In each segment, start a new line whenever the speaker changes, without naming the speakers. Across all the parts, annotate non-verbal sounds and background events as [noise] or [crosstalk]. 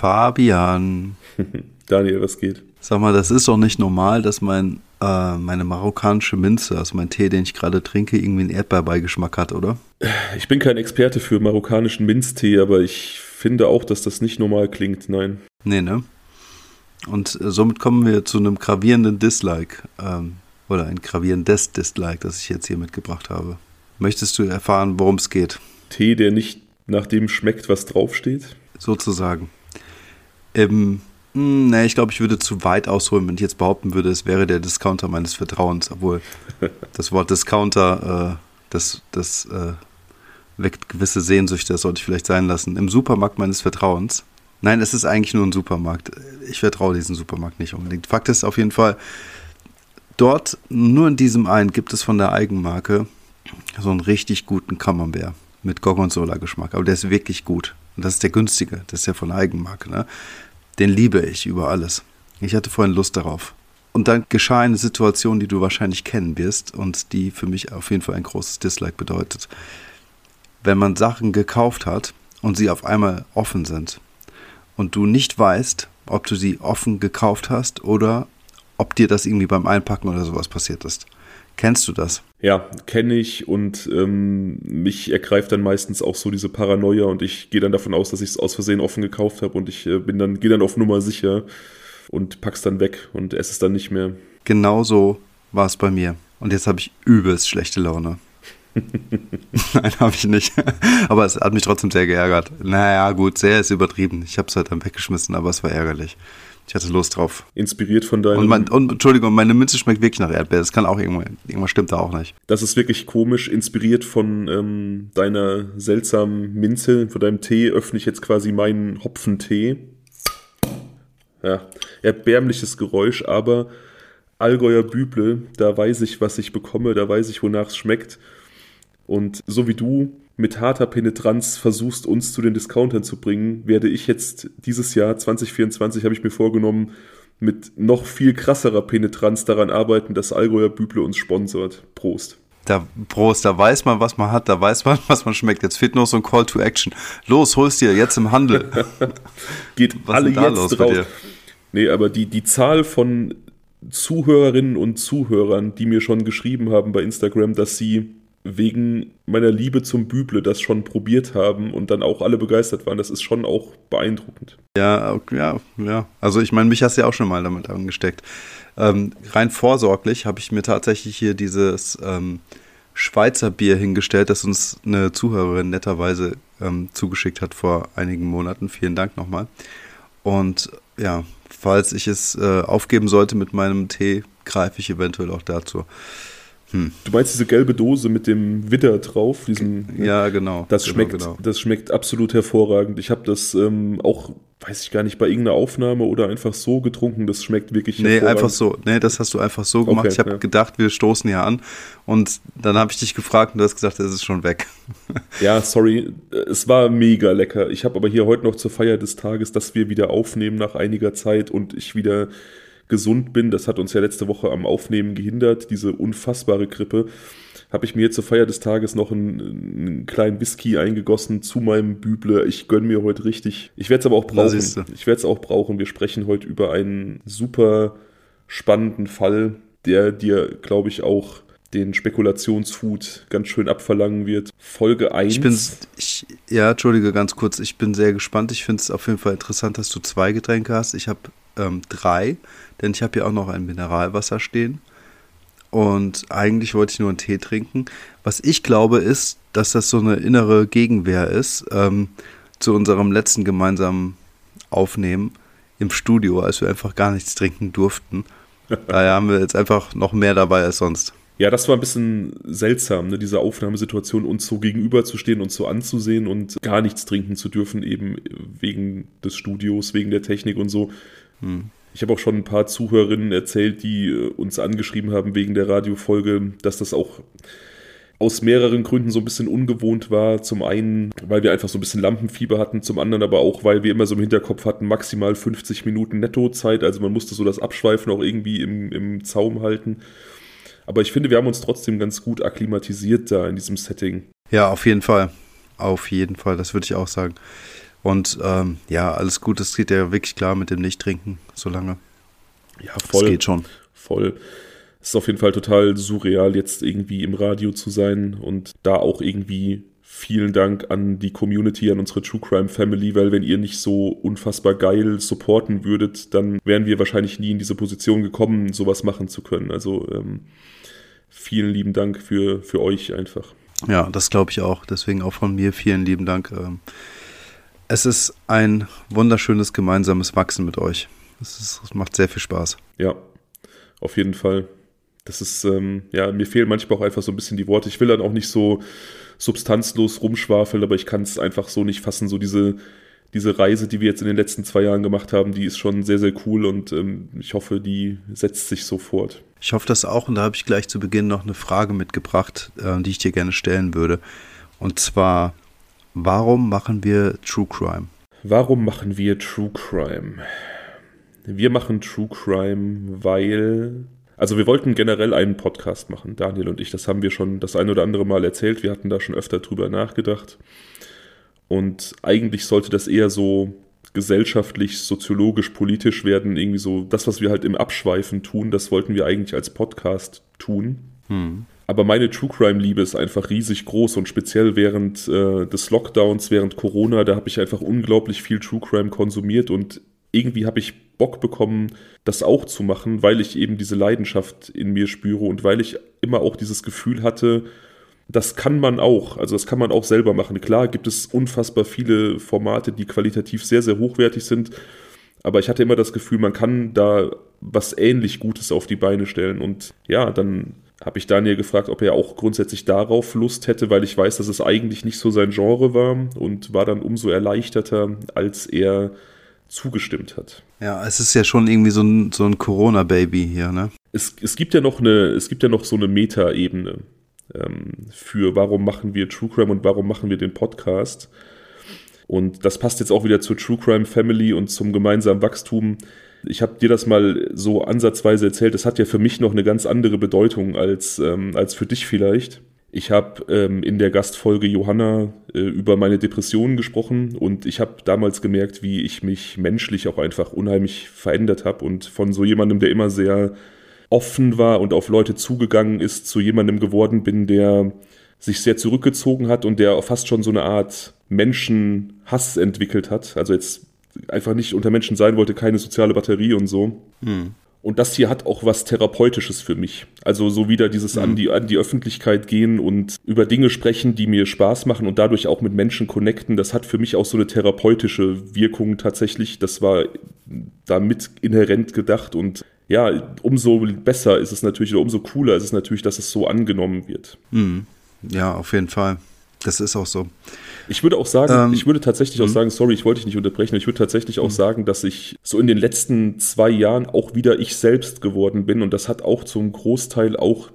Fabian. [laughs]
Daniel, was geht?
Sag mal, das ist doch nicht normal, dass mein, äh, meine marokkanische Minze, also mein Tee, den ich gerade trinke, irgendwie einen Erdbeerbeigeschmack hat, oder?
Ich bin kein Experte für marokkanischen Minztee, aber ich finde auch, dass das nicht normal klingt, nein.
Nee, ne? Und äh, somit kommen wir zu einem gravierenden Dislike. Ähm, oder ein gravierendes Dislike, das ich jetzt hier mitgebracht habe. Möchtest du erfahren, worum es geht?
Tee, der nicht nach dem schmeckt, was draufsteht?
Sozusagen. Im, hm, nee, ich glaube, ich würde zu weit ausholen, wenn ich jetzt behaupten würde, es wäre der Discounter meines Vertrauens, obwohl [laughs] das Wort Discounter, äh, das, das äh, weckt gewisse Sehnsüchte, das sollte ich vielleicht sein lassen. Im Supermarkt meines Vertrauens. Nein, es ist eigentlich nur ein Supermarkt. Ich vertraue diesem Supermarkt nicht unbedingt. Fakt ist auf jeden Fall, dort, nur in diesem einen, gibt es von der Eigenmarke so einen richtig guten Camembert mit Gorgonzola-Geschmack. Aber der ist wirklich gut. Und das ist der günstige. Das ist ja von der Eigenmarke. Ne? Den liebe ich über alles. Ich hatte vorhin Lust darauf. Und dann geschah eine Situation, die du wahrscheinlich kennen wirst und die für mich auf jeden Fall ein großes Dislike bedeutet. Wenn man Sachen gekauft hat und sie auf einmal offen sind und du nicht weißt, ob du sie offen gekauft hast oder ob dir das irgendwie beim Einpacken oder sowas passiert ist. Kennst du das?
Ja, kenne ich und ähm, mich ergreift dann meistens auch so diese Paranoia und ich gehe dann davon aus, dass ich es aus Versehen offen gekauft habe und ich äh, bin dann, gehe dann auf Nummer sicher und pack's dann weg und esse es dann nicht mehr.
Genauso war es bei mir. Und jetzt habe ich übelst schlechte Laune. [laughs] Nein, habe ich nicht. aber es hat mich trotzdem sehr geärgert. Naja, gut, sehr ist übertrieben. Ich habe es halt dann weggeschmissen, aber es war ärgerlich. Ich hatte Lust drauf.
Inspiriert von deinem.
Und, mein, und Entschuldigung, meine Münze schmeckt wirklich nach Erdbeer. Das kann auch irgendwann, irgendwas stimmt da auch nicht.
Das ist wirklich komisch. Inspiriert von ähm, deiner seltsamen Minze, von deinem Tee, öffne ich jetzt quasi meinen Hopfentee. Ja, erbärmliches Geräusch, aber Allgäuer Büble, da weiß ich, was ich bekomme, da weiß ich, wonach es schmeckt. Und so wie du mit harter Penetranz versuchst, uns zu den Discountern zu bringen, werde ich jetzt dieses Jahr 2024, habe ich mir vorgenommen, mit noch viel krasserer Penetranz daran arbeiten, dass Allgäuer Büble uns sponsort. Prost.
Da, Prost, da weiß man, was man hat, da weiß man, [laughs] was man schmeckt. Jetzt fehlt nur so ein Call to Action. Los, holst dir jetzt im Handel. [laughs]
Geht was alle jetzt los drauf. Nee, aber die, die Zahl von Zuhörerinnen und Zuhörern, die mir schon geschrieben haben bei Instagram, dass sie wegen meiner Liebe zum Büble das schon probiert haben und dann auch alle begeistert waren. Das ist schon auch beeindruckend.
Ja, ja, ja. Also ich meine, mich hast du ja auch schon mal damit angesteckt. Ähm, rein vorsorglich habe ich mir tatsächlich hier dieses ähm, Schweizer Bier hingestellt, das uns eine Zuhörerin netterweise ähm, zugeschickt hat vor einigen Monaten. Vielen Dank nochmal. Und ja, falls ich es äh, aufgeben sollte mit meinem Tee, greife ich eventuell auch dazu.
Hm. Du meinst diese gelbe Dose mit dem Widder drauf? Diesen,
ja, genau.
Das,
genau,
schmeckt,
genau.
das schmeckt absolut hervorragend. Ich habe das ähm, auch, weiß ich gar nicht, bei irgendeiner Aufnahme oder einfach so getrunken. Das schmeckt wirklich
nee, hervorragend. Nee, einfach so. Nee, das hast du einfach so gemacht. Okay, ich habe ja. gedacht, wir stoßen hier an. Und dann habe ich dich gefragt und du hast gesagt, es ist schon weg. [laughs]
ja, sorry. Es war mega lecker. Ich habe aber hier heute noch zur Feier des Tages, dass wir wieder aufnehmen nach einiger Zeit und ich wieder gesund bin. Das hat uns ja letzte Woche am Aufnehmen gehindert, diese unfassbare Grippe. Habe ich mir zur Feier des Tages noch einen, einen kleinen Whisky eingegossen zu meinem Büble. Ich gönne mir heute richtig. Ich werde es aber auch brauchen. Ich werde es auch brauchen. Wir sprechen heute über einen super spannenden Fall, der dir, glaube ich, auch den Spekulationsfood ganz schön abverlangen wird. Folge 1.
Ich bin, ich, ja, entschuldige ganz kurz, ich bin sehr gespannt. Ich finde es auf jeden Fall interessant, dass du zwei Getränke hast. Ich habe ähm, drei, denn ich habe hier auch noch ein Mineralwasser stehen. Und eigentlich wollte ich nur einen Tee trinken. Was ich glaube, ist, dass das so eine innere Gegenwehr ist ähm, zu unserem letzten gemeinsamen Aufnehmen im Studio, als wir einfach gar nichts trinken durften. [laughs] Daher haben wir jetzt einfach noch mehr dabei als sonst.
Ja, das war ein bisschen seltsam, ne, diese Aufnahmesituation, uns so gegenüberzustehen und so anzusehen und gar nichts trinken zu dürfen, eben wegen des Studios, wegen der Technik und so. Hm. Ich habe auch schon ein paar Zuhörerinnen erzählt, die äh, uns angeschrieben haben wegen der Radiofolge, dass das auch aus mehreren Gründen so ein bisschen ungewohnt war. Zum einen, weil wir einfach so ein bisschen Lampenfieber hatten, zum anderen aber auch, weil wir immer so im Hinterkopf hatten, maximal 50 Minuten Nettozeit. Also man musste so das Abschweifen auch irgendwie im, im Zaum halten. Aber ich finde, wir haben uns trotzdem ganz gut akklimatisiert da in diesem Setting.
Ja, auf jeden Fall. Auf jeden Fall, das würde ich auch sagen. Und ähm, ja, alles gut, es geht ja wirklich klar mit dem Nicht-Trinken, solange.
Ja, voll.
Es geht schon.
Voll. Es ist auf jeden Fall total surreal, jetzt irgendwie im Radio zu sein und da auch irgendwie vielen Dank an die Community, an unsere True Crime Family, weil wenn ihr nicht so unfassbar geil supporten würdet, dann wären wir wahrscheinlich nie in diese Position gekommen, sowas machen zu können. Also ähm, vielen lieben Dank für, für euch einfach.
Ja, das glaube ich auch. Deswegen auch von mir vielen lieben Dank. Ähm, es ist ein wunderschönes gemeinsames Wachsen mit euch. Es, macht sehr viel Spaß.
Ja, auf jeden Fall. Das ist, ähm, ja, mir fehlen manchmal auch einfach so ein bisschen die Worte. Ich will dann auch nicht so substanzlos rumschwafeln, aber ich kann es einfach so nicht fassen. So diese, diese Reise, die wir jetzt in den letzten zwei Jahren gemacht haben, die ist schon sehr, sehr cool und ähm, ich hoffe, die setzt sich so fort.
Ich hoffe das auch und da habe ich gleich zu Beginn noch eine Frage mitgebracht, äh, die ich dir gerne stellen würde. Und zwar, warum machen wir True Crime?
Warum machen wir True Crime? Wir machen True Crime, weil also wir wollten generell einen Podcast machen, Daniel und ich. Das haben wir schon das ein oder andere Mal erzählt. Wir hatten da schon öfter drüber nachgedacht. Und eigentlich sollte das eher so gesellschaftlich, soziologisch, politisch werden. Irgendwie so das, was wir halt im Abschweifen tun, das wollten wir eigentlich als Podcast tun. Hm. Aber meine True Crime-Liebe ist einfach riesig groß und speziell während äh, des Lockdowns, während Corona, da habe ich einfach unglaublich viel True Crime konsumiert und irgendwie habe ich Bock bekommen, das auch zu machen, weil ich eben diese Leidenschaft in mir spüre und weil ich immer auch dieses Gefühl hatte, das kann man auch, also das kann man auch selber machen. Klar gibt es unfassbar viele Formate, die qualitativ sehr, sehr hochwertig sind, aber ich hatte immer das Gefühl, man kann da was ähnlich Gutes auf die Beine stellen und ja, dann habe ich Daniel gefragt, ob er auch grundsätzlich darauf Lust hätte, weil ich weiß, dass es eigentlich nicht so sein Genre war und war dann umso erleichterter, als er zugestimmt hat.
Ja, es ist ja schon irgendwie so ein, so ein Corona-Baby hier, ne?
Es, es gibt ja noch eine, es gibt ja noch so eine Meta-Ebene ähm, für warum machen wir True Crime und warum machen wir den Podcast. Und das passt jetzt auch wieder zur True Crime Family und zum gemeinsamen Wachstum. Ich habe dir das mal so ansatzweise erzählt. Das hat ja für mich noch eine ganz andere Bedeutung als, ähm, als für dich vielleicht. Ich habe ähm, in der Gastfolge Johanna äh, über meine Depressionen gesprochen und ich habe damals gemerkt, wie ich mich menschlich auch einfach unheimlich verändert habe und von so jemandem, der immer sehr offen war und auf Leute zugegangen ist, zu jemandem geworden bin, der sich sehr zurückgezogen hat und der fast schon so eine Art Menschenhass entwickelt hat. Also jetzt einfach nicht unter Menschen sein wollte, keine soziale Batterie und so. Hm. Und das hier hat auch was Therapeutisches für mich. Also so wieder dieses mhm. an, die, an die Öffentlichkeit gehen und über Dinge sprechen, die mir Spaß machen und dadurch auch mit Menschen connecten, das hat für mich auch so eine therapeutische Wirkung tatsächlich. Das war damit inhärent gedacht und ja, umso besser ist es natürlich oder umso cooler ist es natürlich, dass es so angenommen wird.
Mhm. Ja, auf jeden Fall. Das ist auch so.
Ich würde auch sagen, ähm, ich würde tatsächlich auch mhm. sagen, sorry, ich wollte dich nicht unterbrechen, ich würde tatsächlich auch mhm. sagen, dass ich so in den letzten zwei Jahren auch wieder ich selbst geworden bin und das hat auch zum Großteil auch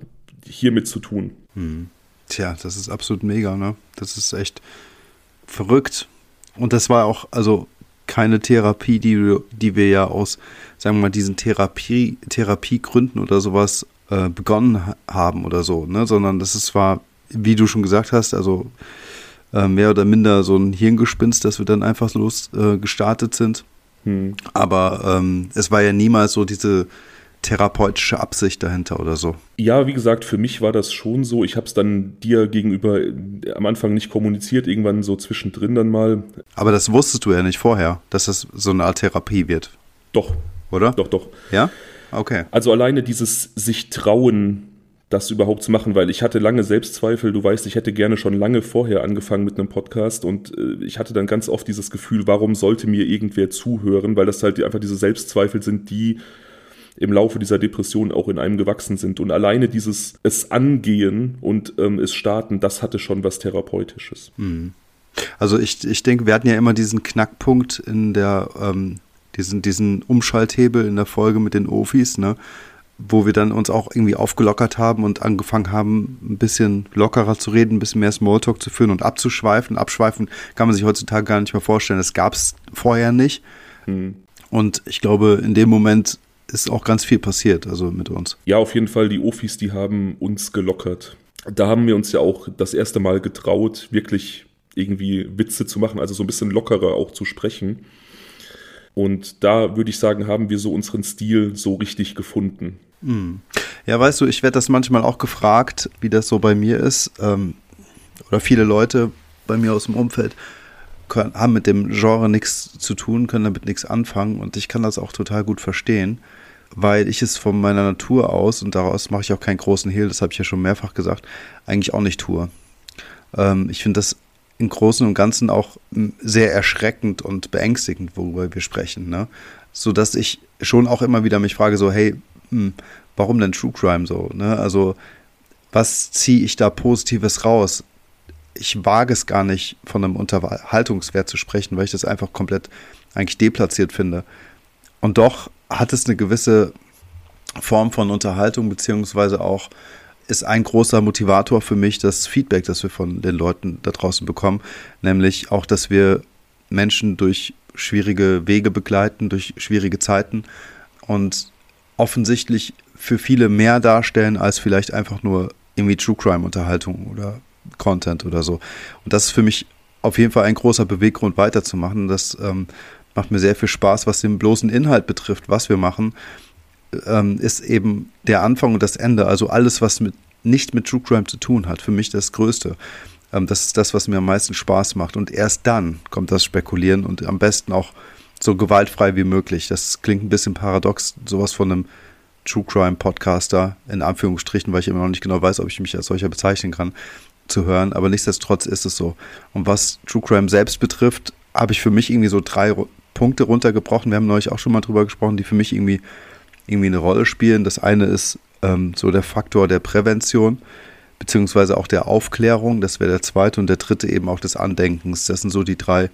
hiermit zu tun.
Mhm. Tja, das ist absolut mega, ne? Das ist echt verrückt. Und das war auch, also keine Therapie, die, die wir ja aus, sagen wir mal, diesen Therapie, Therapiegründen oder sowas äh, begonnen haben oder so, ne? Sondern das ist zwar, wie du schon gesagt hast, also äh, mehr oder minder so ein Hirngespinst, dass wir dann einfach los äh, gestartet sind. Hm. Aber ähm, es war ja niemals so diese therapeutische Absicht dahinter oder so.
Ja, wie gesagt, für mich war das schon so. Ich habe es dann dir gegenüber äh, am Anfang nicht kommuniziert, irgendwann so zwischendrin dann mal.
Aber das wusstest du ja nicht vorher, dass das so eine Art Therapie wird.
Doch.
Oder?
Doch, doch.
Ja? Okay.
Also alleine dieses sich trauen, das überhaupt zu machen, weil ich hatte lange Selbstzweifel. Du weißt, ich hätte gerne schon lange vorher angefangen mit einem Podcast und äh, ich hatte dann ganz oft dieses Gefühl, warum sollte mir irgendwer zuhören, weil das halt einfach diese Selbstzweifel sind, die im Laufe dieser Depression auch in einem gewachsen sind. Und alleine dieses es angehen und ähm, es starten, das hatte schon was Therapeutisches.
Hm. Also ich, ich denke, wir hatten ja immer diesen Knackpunkt in der, ähm, diesen, diesen Umschalthebel in der Folge mit den Ofis, ne? Wo wir dann uns auch irgendwie aufgelockert haben und angefangen haben, ein bisschen lockerer zu reden, ein bisschen mehr Smalltalk zu führen und abzuschweifen. Abschweifen kann man sich heutzutage gar nicht mehr vorstellen. Das gab es vorher nicht. Hm. Und ich glaube, in dem Moment ist auch ganz viel passiert, also mit uns.
Ja, auf jeden Fall, die Ofis, die haben uns gelockert. Da haben wir uns ja auch das erste Mal getraut, wirklich irgendwie Witze zu machen, also so ein bisschen lockerer auch zu sprechen. Und da würde ich sagen, haben wir so unseren Stil so richtig gefunden.
Hm. Ja, weißt du, ich werde das manchmal auch gefragt, wie das so bei mir ist. Ähm, oder viele Leute bei mir aus dem Umfeld können, haben mit dem Genre nichts zu tun, können damit nichts anfangen. Und ich kann das auch total gut verstehen, weil ich es von meiner Natur aus, und daraus mache ich auch keinen großen Hehl, das habe ich ja schon mehrfach gesagt, eigentlich auch nicht tue. Ähm, ich finde das im Großen und Ganzen auch sehr erschreckend und beängstigend, worüber wir sprechen. Ne? So dass ich schon auch immer wieder mich frage, so, hey, hm, warum denn True Crime so? Ne? Also, was ziehe ich da Positives raus? Ich wage es gar nicht, von einem Unterhaltungswert zu sprechen, weil ich das einfach komplett eigentlich deplatziert finde. Und doch hat es eine gewisse Form von Unterhaltung, beziehungsweise auch ist ein großer Motivator für mich das Feedback, das wir von den Leuten da draußen bekommen, nämlich auch, dass wir Menschen durch schwierige Wege begleiten, durch schwierige Zeiten und offensichtlich für viele mehr darstellen als vielleicht einfach nur irgendwie True Crime Unterhaltung oder Content oder so. Und das ist für mich auf jeden Fall ein großer Beweggrund weiterzumachen. Das ähm, macht mir sehr viel Spaß, was den bloßen Inhalt betrifft, was wir machen ähm, ist eben der Anfang und das Ende. Also alles, was mit, nicht mit True Crime zu tun hat, für mich das Größte. Ähm, das ist das, was mir am meisten Spaß macht. Und erst dann kommt das Spekulieren und am besten auch so gewaltfrei wie möglich. Das klingt ein bisschen paradox, sowas von einem True Crime Podcaster, in Anführungsstrichen, weil ich immer noch nicht genau weiß, ob ich mich als solcher bezeichnen kann, zu hören. Aber nichtsdestotrotz ist es so. Und was True Crime selbst betrifft, habe ich für mich irgendwie so drei Punkte runtergebrochen. Wir haben neulich auch schon mal drüber gesprochen, die für mich irgendwie irgendwie eine Rolle spielen. Das eine ist ähm, so der Faktor der Prävention, beziehungsweise auch der Aufklärung. Das wäre der zweite. Und der dritte eben auch des Andenkens. Das sind so die drei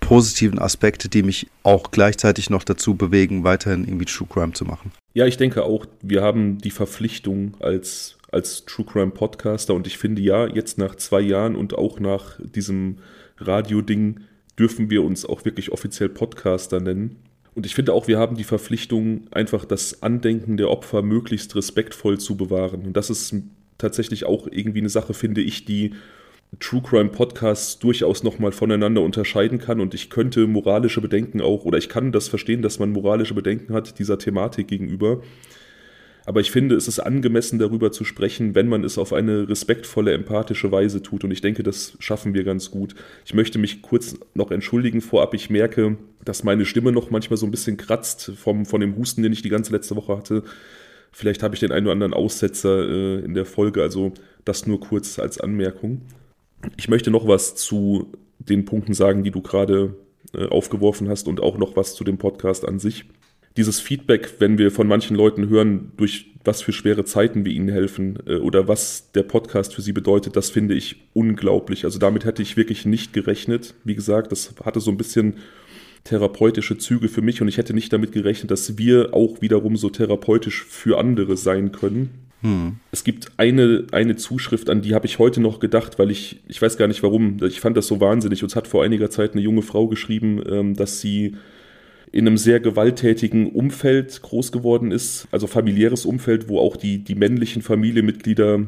positiven Aspekte, die mich auch gleichzeitig noch dazu bewegen, weiterhin irgendwie True Crime zu machen.
Ja, ich denke auch, wir haben die Verpflichtung als, als True Crime Podcaster und ich finde ja, jetzt nach zwei Jahren und auch nach diesem Radio-Ding dürfen wir uns auch wirklich offiziell Podcaster nennen. Und ich finde auch, wir haben die Verpflichtung, einfach das Andenken der Opfer möglichst respektvoll zu bewahren. Und das ist tatsächlich auch irgendwie eine Sache, finde ich, die True Crime Podcasts durchaus nochmal voneinander unterscheiden kann. Und ich könnte moralische Bedenken auch, oder ich kann das verstehen, dass man moralische Bedenken hat dieser Thematik gegenüber. Aber ich finde, es ist angemessen, darüber zu sprechen, wenn man es auf eine respektvolle, empathische Weise tut. Und ich denke, das schaffen wir ganz gut. Ich möchte mich kurz noch entschuldigen vorab. Ich merke, dass meine Stimme noch manchmal so ein bisschen kratzt vom, von dem Husten, den ich die ganze letzte Woche hatte. Vielleicht habe ich den einen oder anderen Aussetzer äh, in der Folge. Also das nur kurz als Anmerkung. Ich möchte noch was zu den Punkten sagen, die du gerade äh, aufgeworfen hast und auch noch was zu dem Podcast an sich dieses Feedback, wenn wir von manchen Leuten hören, durch was für schwere Zeiten wir ihnen helfen äh, oder was der Podcast für sie bedeutet, das finde ich unglaublich. Also damit hätte ich wirklich nicht gerechnet. Wie gesagt, das hatte so ein bisschen therapeutische Züge für mich und ich hätte nicht damit gerechnet, dass wir auch wiederum so therapeutisch für andere sein können. Hm. Es gibt eine, eine Zuschrift, an die habe ich heute noch gedacht, weil ich, ich weiß gar nicht warum, ich fand das so wahnsinnig. Uns hat vor einiger Zeit eine junge Frau geschrieben, ähm, dass sie in einem sehr gewalttätigen Umfeld groß geworden ist, also familiäres Umfeld, wo auch die, die männlichen Familienmitglieder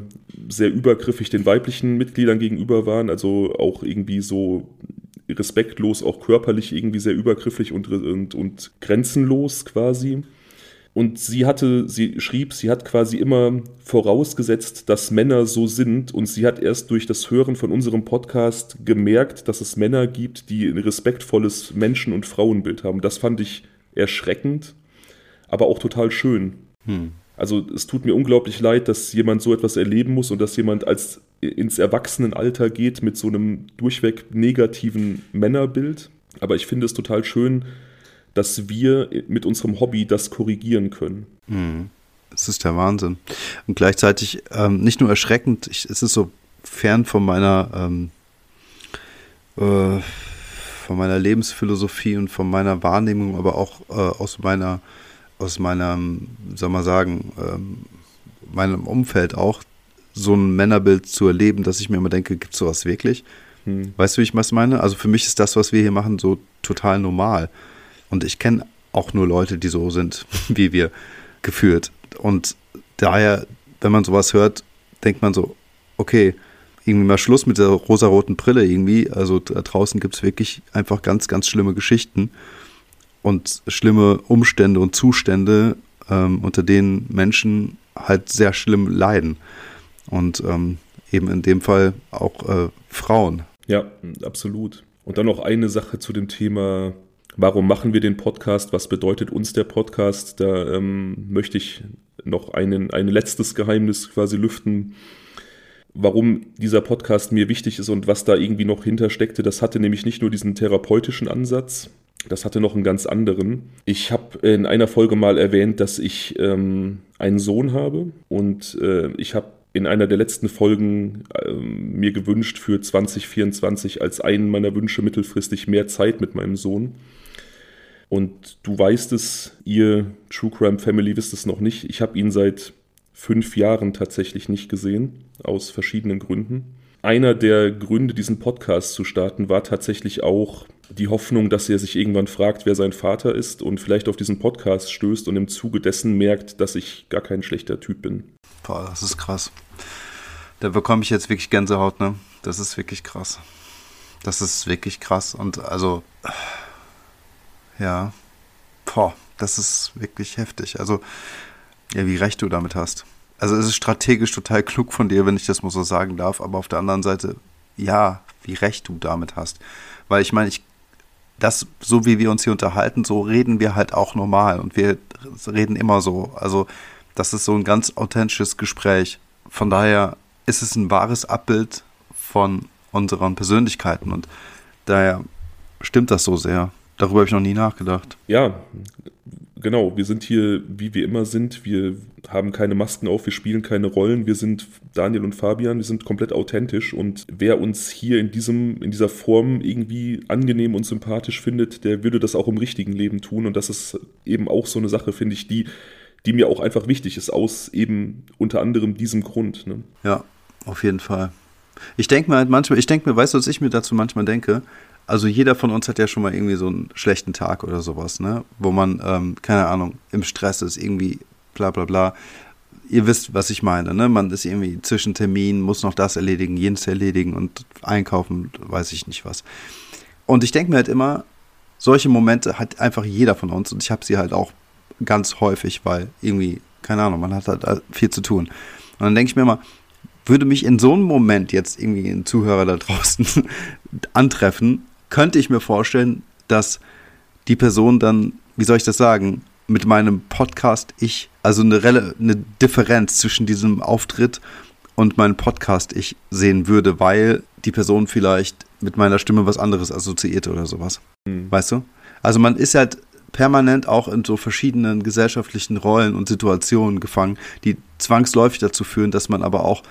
sehr übergriffig den weiblichen Mitgliedern gegenüber waren, also auch irgendwie so respektlos, auch körperlich irgendwie sehr übergriffig und, und, und grenzenlos quasi. Und sie hatte, sie schrieb, sie hat quasi immer vorausgesetzt, dass Männer so sind. Und sie hat erst durch das Hören von unserem Podcast gemerkt, dass es Männer gibt, die ein respektvolles Menschen- und Frauenbild haben. Das fand ich erschreckend, aber auch total schön. Hm. Also es tut mir unglaublich leid, dass jemand so etwas erleben muss und dass jemand als ins Erwachsenenalter geht mit so einem durchweg negativen Männerbild. Aber ich finde es total schön, dass wir mit unserem Hobby das korrigieren können.
Mhm. Das ist der Wahnsinn. Und gleichzeitig ähm, nicht nur erschreckend, ich, es ist so fern von meiner, ähm, äh, von meiner Lebensphilosophie und von meiner Wahrnehmung, aber auch äh, aus meiner, aus meinem, soll man sagen, ähm, meinem Umfeld auch, so ein Männerbild zu erleben, dass ich mir immer denke, gibt es sowas wirklich? Hm. Weißt du, wie ich was meine? Also für mich ist das, was wir hier machen, so total normal. Und ich kenne auch nur Leute, die so sind [laughs] wie wir geführt. Und daher, wenn man sowas hört, denkt man so, okay, irgendwie mal Schluss mit der rosaroten Brille irgendwie. Also da draußen gibt es wirklich einfach ganz, ganz schlimme Geschichten und schlimme Umstände und Zustände, ähm, unter denen Menschen halt sehr schlimm leiden. Und ähm, eben in dem Fall auch äh, Frauen.
Ja, absolut. Und dann noch eine Sache zu dem Thema, warum machen wir den Podcast? Was bedeutet uns der Podcast? Da ähm, möchte ich noch einen, ein letztes Geheimnis quasi lüften, warum dieser Podcast mir wichtig ist und was da irgendwie noch hintersteckte. Das hatte nämlich nicht nur diesen therapeutischen Ansatz, das hatte noch einen ganz anderen. Ich habe in einer Folge mal erwähnt, dass ich ähm, einen Sohn habe und äh, ich habe in einer der letzten Folgen äh, mir gewünscht für 2024 als einen meiner Wünsche mittelfristig mehr Zeit mit meinem Sohn. Und du weißt es, ihr True Crime Family wisst es noch nicht. Ich habe ihn seit fünf Jahren tatsächlich nicht gesehen, aus verschiedenen Gründen. Einer der Gründe, diesen Podcast zu starten, war tatsächlich auch die Hoffnung, dass er sich irgendwann fragt, wer sein Vater ist und vielleicht auf diesen Podcast stößt und im Zuge dessen merkt, dass ich gar kein schlechter Typ bin.
Boah, das ist krass. Da bekomme ich jetzt wirklich Gänsehaut, ne? Das ist wirklich krass. Das ist wirklich krass. Und also, ja, boah, das ist wirklich heftig. Also, ja, wie recht du damit hast. Also, es ist strategisch total klug von dir, wenn ich das mal so sagen darf, aber auf der anderen Seite, ja, wie recht du damit hast. Weil ich meine, ich, das, so wie wir uns hier unterhalten, so reden wir halt auch normal und wir reden immer so. Also, das ist so ein ganz authentisches Gespräch. Von daher ist es ein wahres Abbild von unseren Persönlichkeiten und daher stimmt das so sehr. Darüber habe ich noch nie nachgedacht.
Ja, genau. Wir sind hier, wie wir immer sind. Wir haben keine Masken auf, wir spielen keine Rollen. Wir sind Daniel und Fabian, wir sind komplett authentisch. Und wer uns hier in, diesem, in dieser Form irgendwie angenehm und sympathisch findet, der würde das auch im richtigen Leben tun. Und das ist eben auch so eine Sache, finde ich, die, die mir auch einfach wichtig ist, aus eben unter anderem diesem Grund. Ne?
Ja, auf jeden Fall. Ich denke mir halt manchmal, ich denke mir, weißt du, was ich mir dazu manchmal denke? Also jeder von uns hat ja schon mal irgendwie so einen schlechten Tag oder sowas, ne? Wo man, ähm, keine Ahnung, im Stress ist, irgendwie bla bla bla. Ihr wisst, was ich meine, ne? Man ist irgendwie zwischen Terminen, muss noch das erledigen, jenes erledigen und einkaufen, weiß ich nicht was. Und ich denke mir halt immer, solche Momente hat einfach jeder von uns und ich habe sie halt auch ganz häufig, weil irgendwie, keine Ahnung, man hat halt viel zu tun. Und dann denke ich mir immer, würde mich in so einem Moment jetzt irgendwie ein Zuhörer da draußen [laughs] antreffen, könnte ich mir vorstellen, dass die Person dann, wie soll ich das sagen, mit meinem Podcast ich, also eine, eine Differenz zwischen diesem Auftritt und meinem Podcast ich sehen würde, weil die Person vielleicht mit meiner Stimme was anderes assoziierte oder sowas. Mhm. Weißt du? Also man ist halt permanent auch in so verschiedenen gesellschaftlichen Rollen und Situationen gefangen, die zwangsläufig dazu führen, dass man aber auch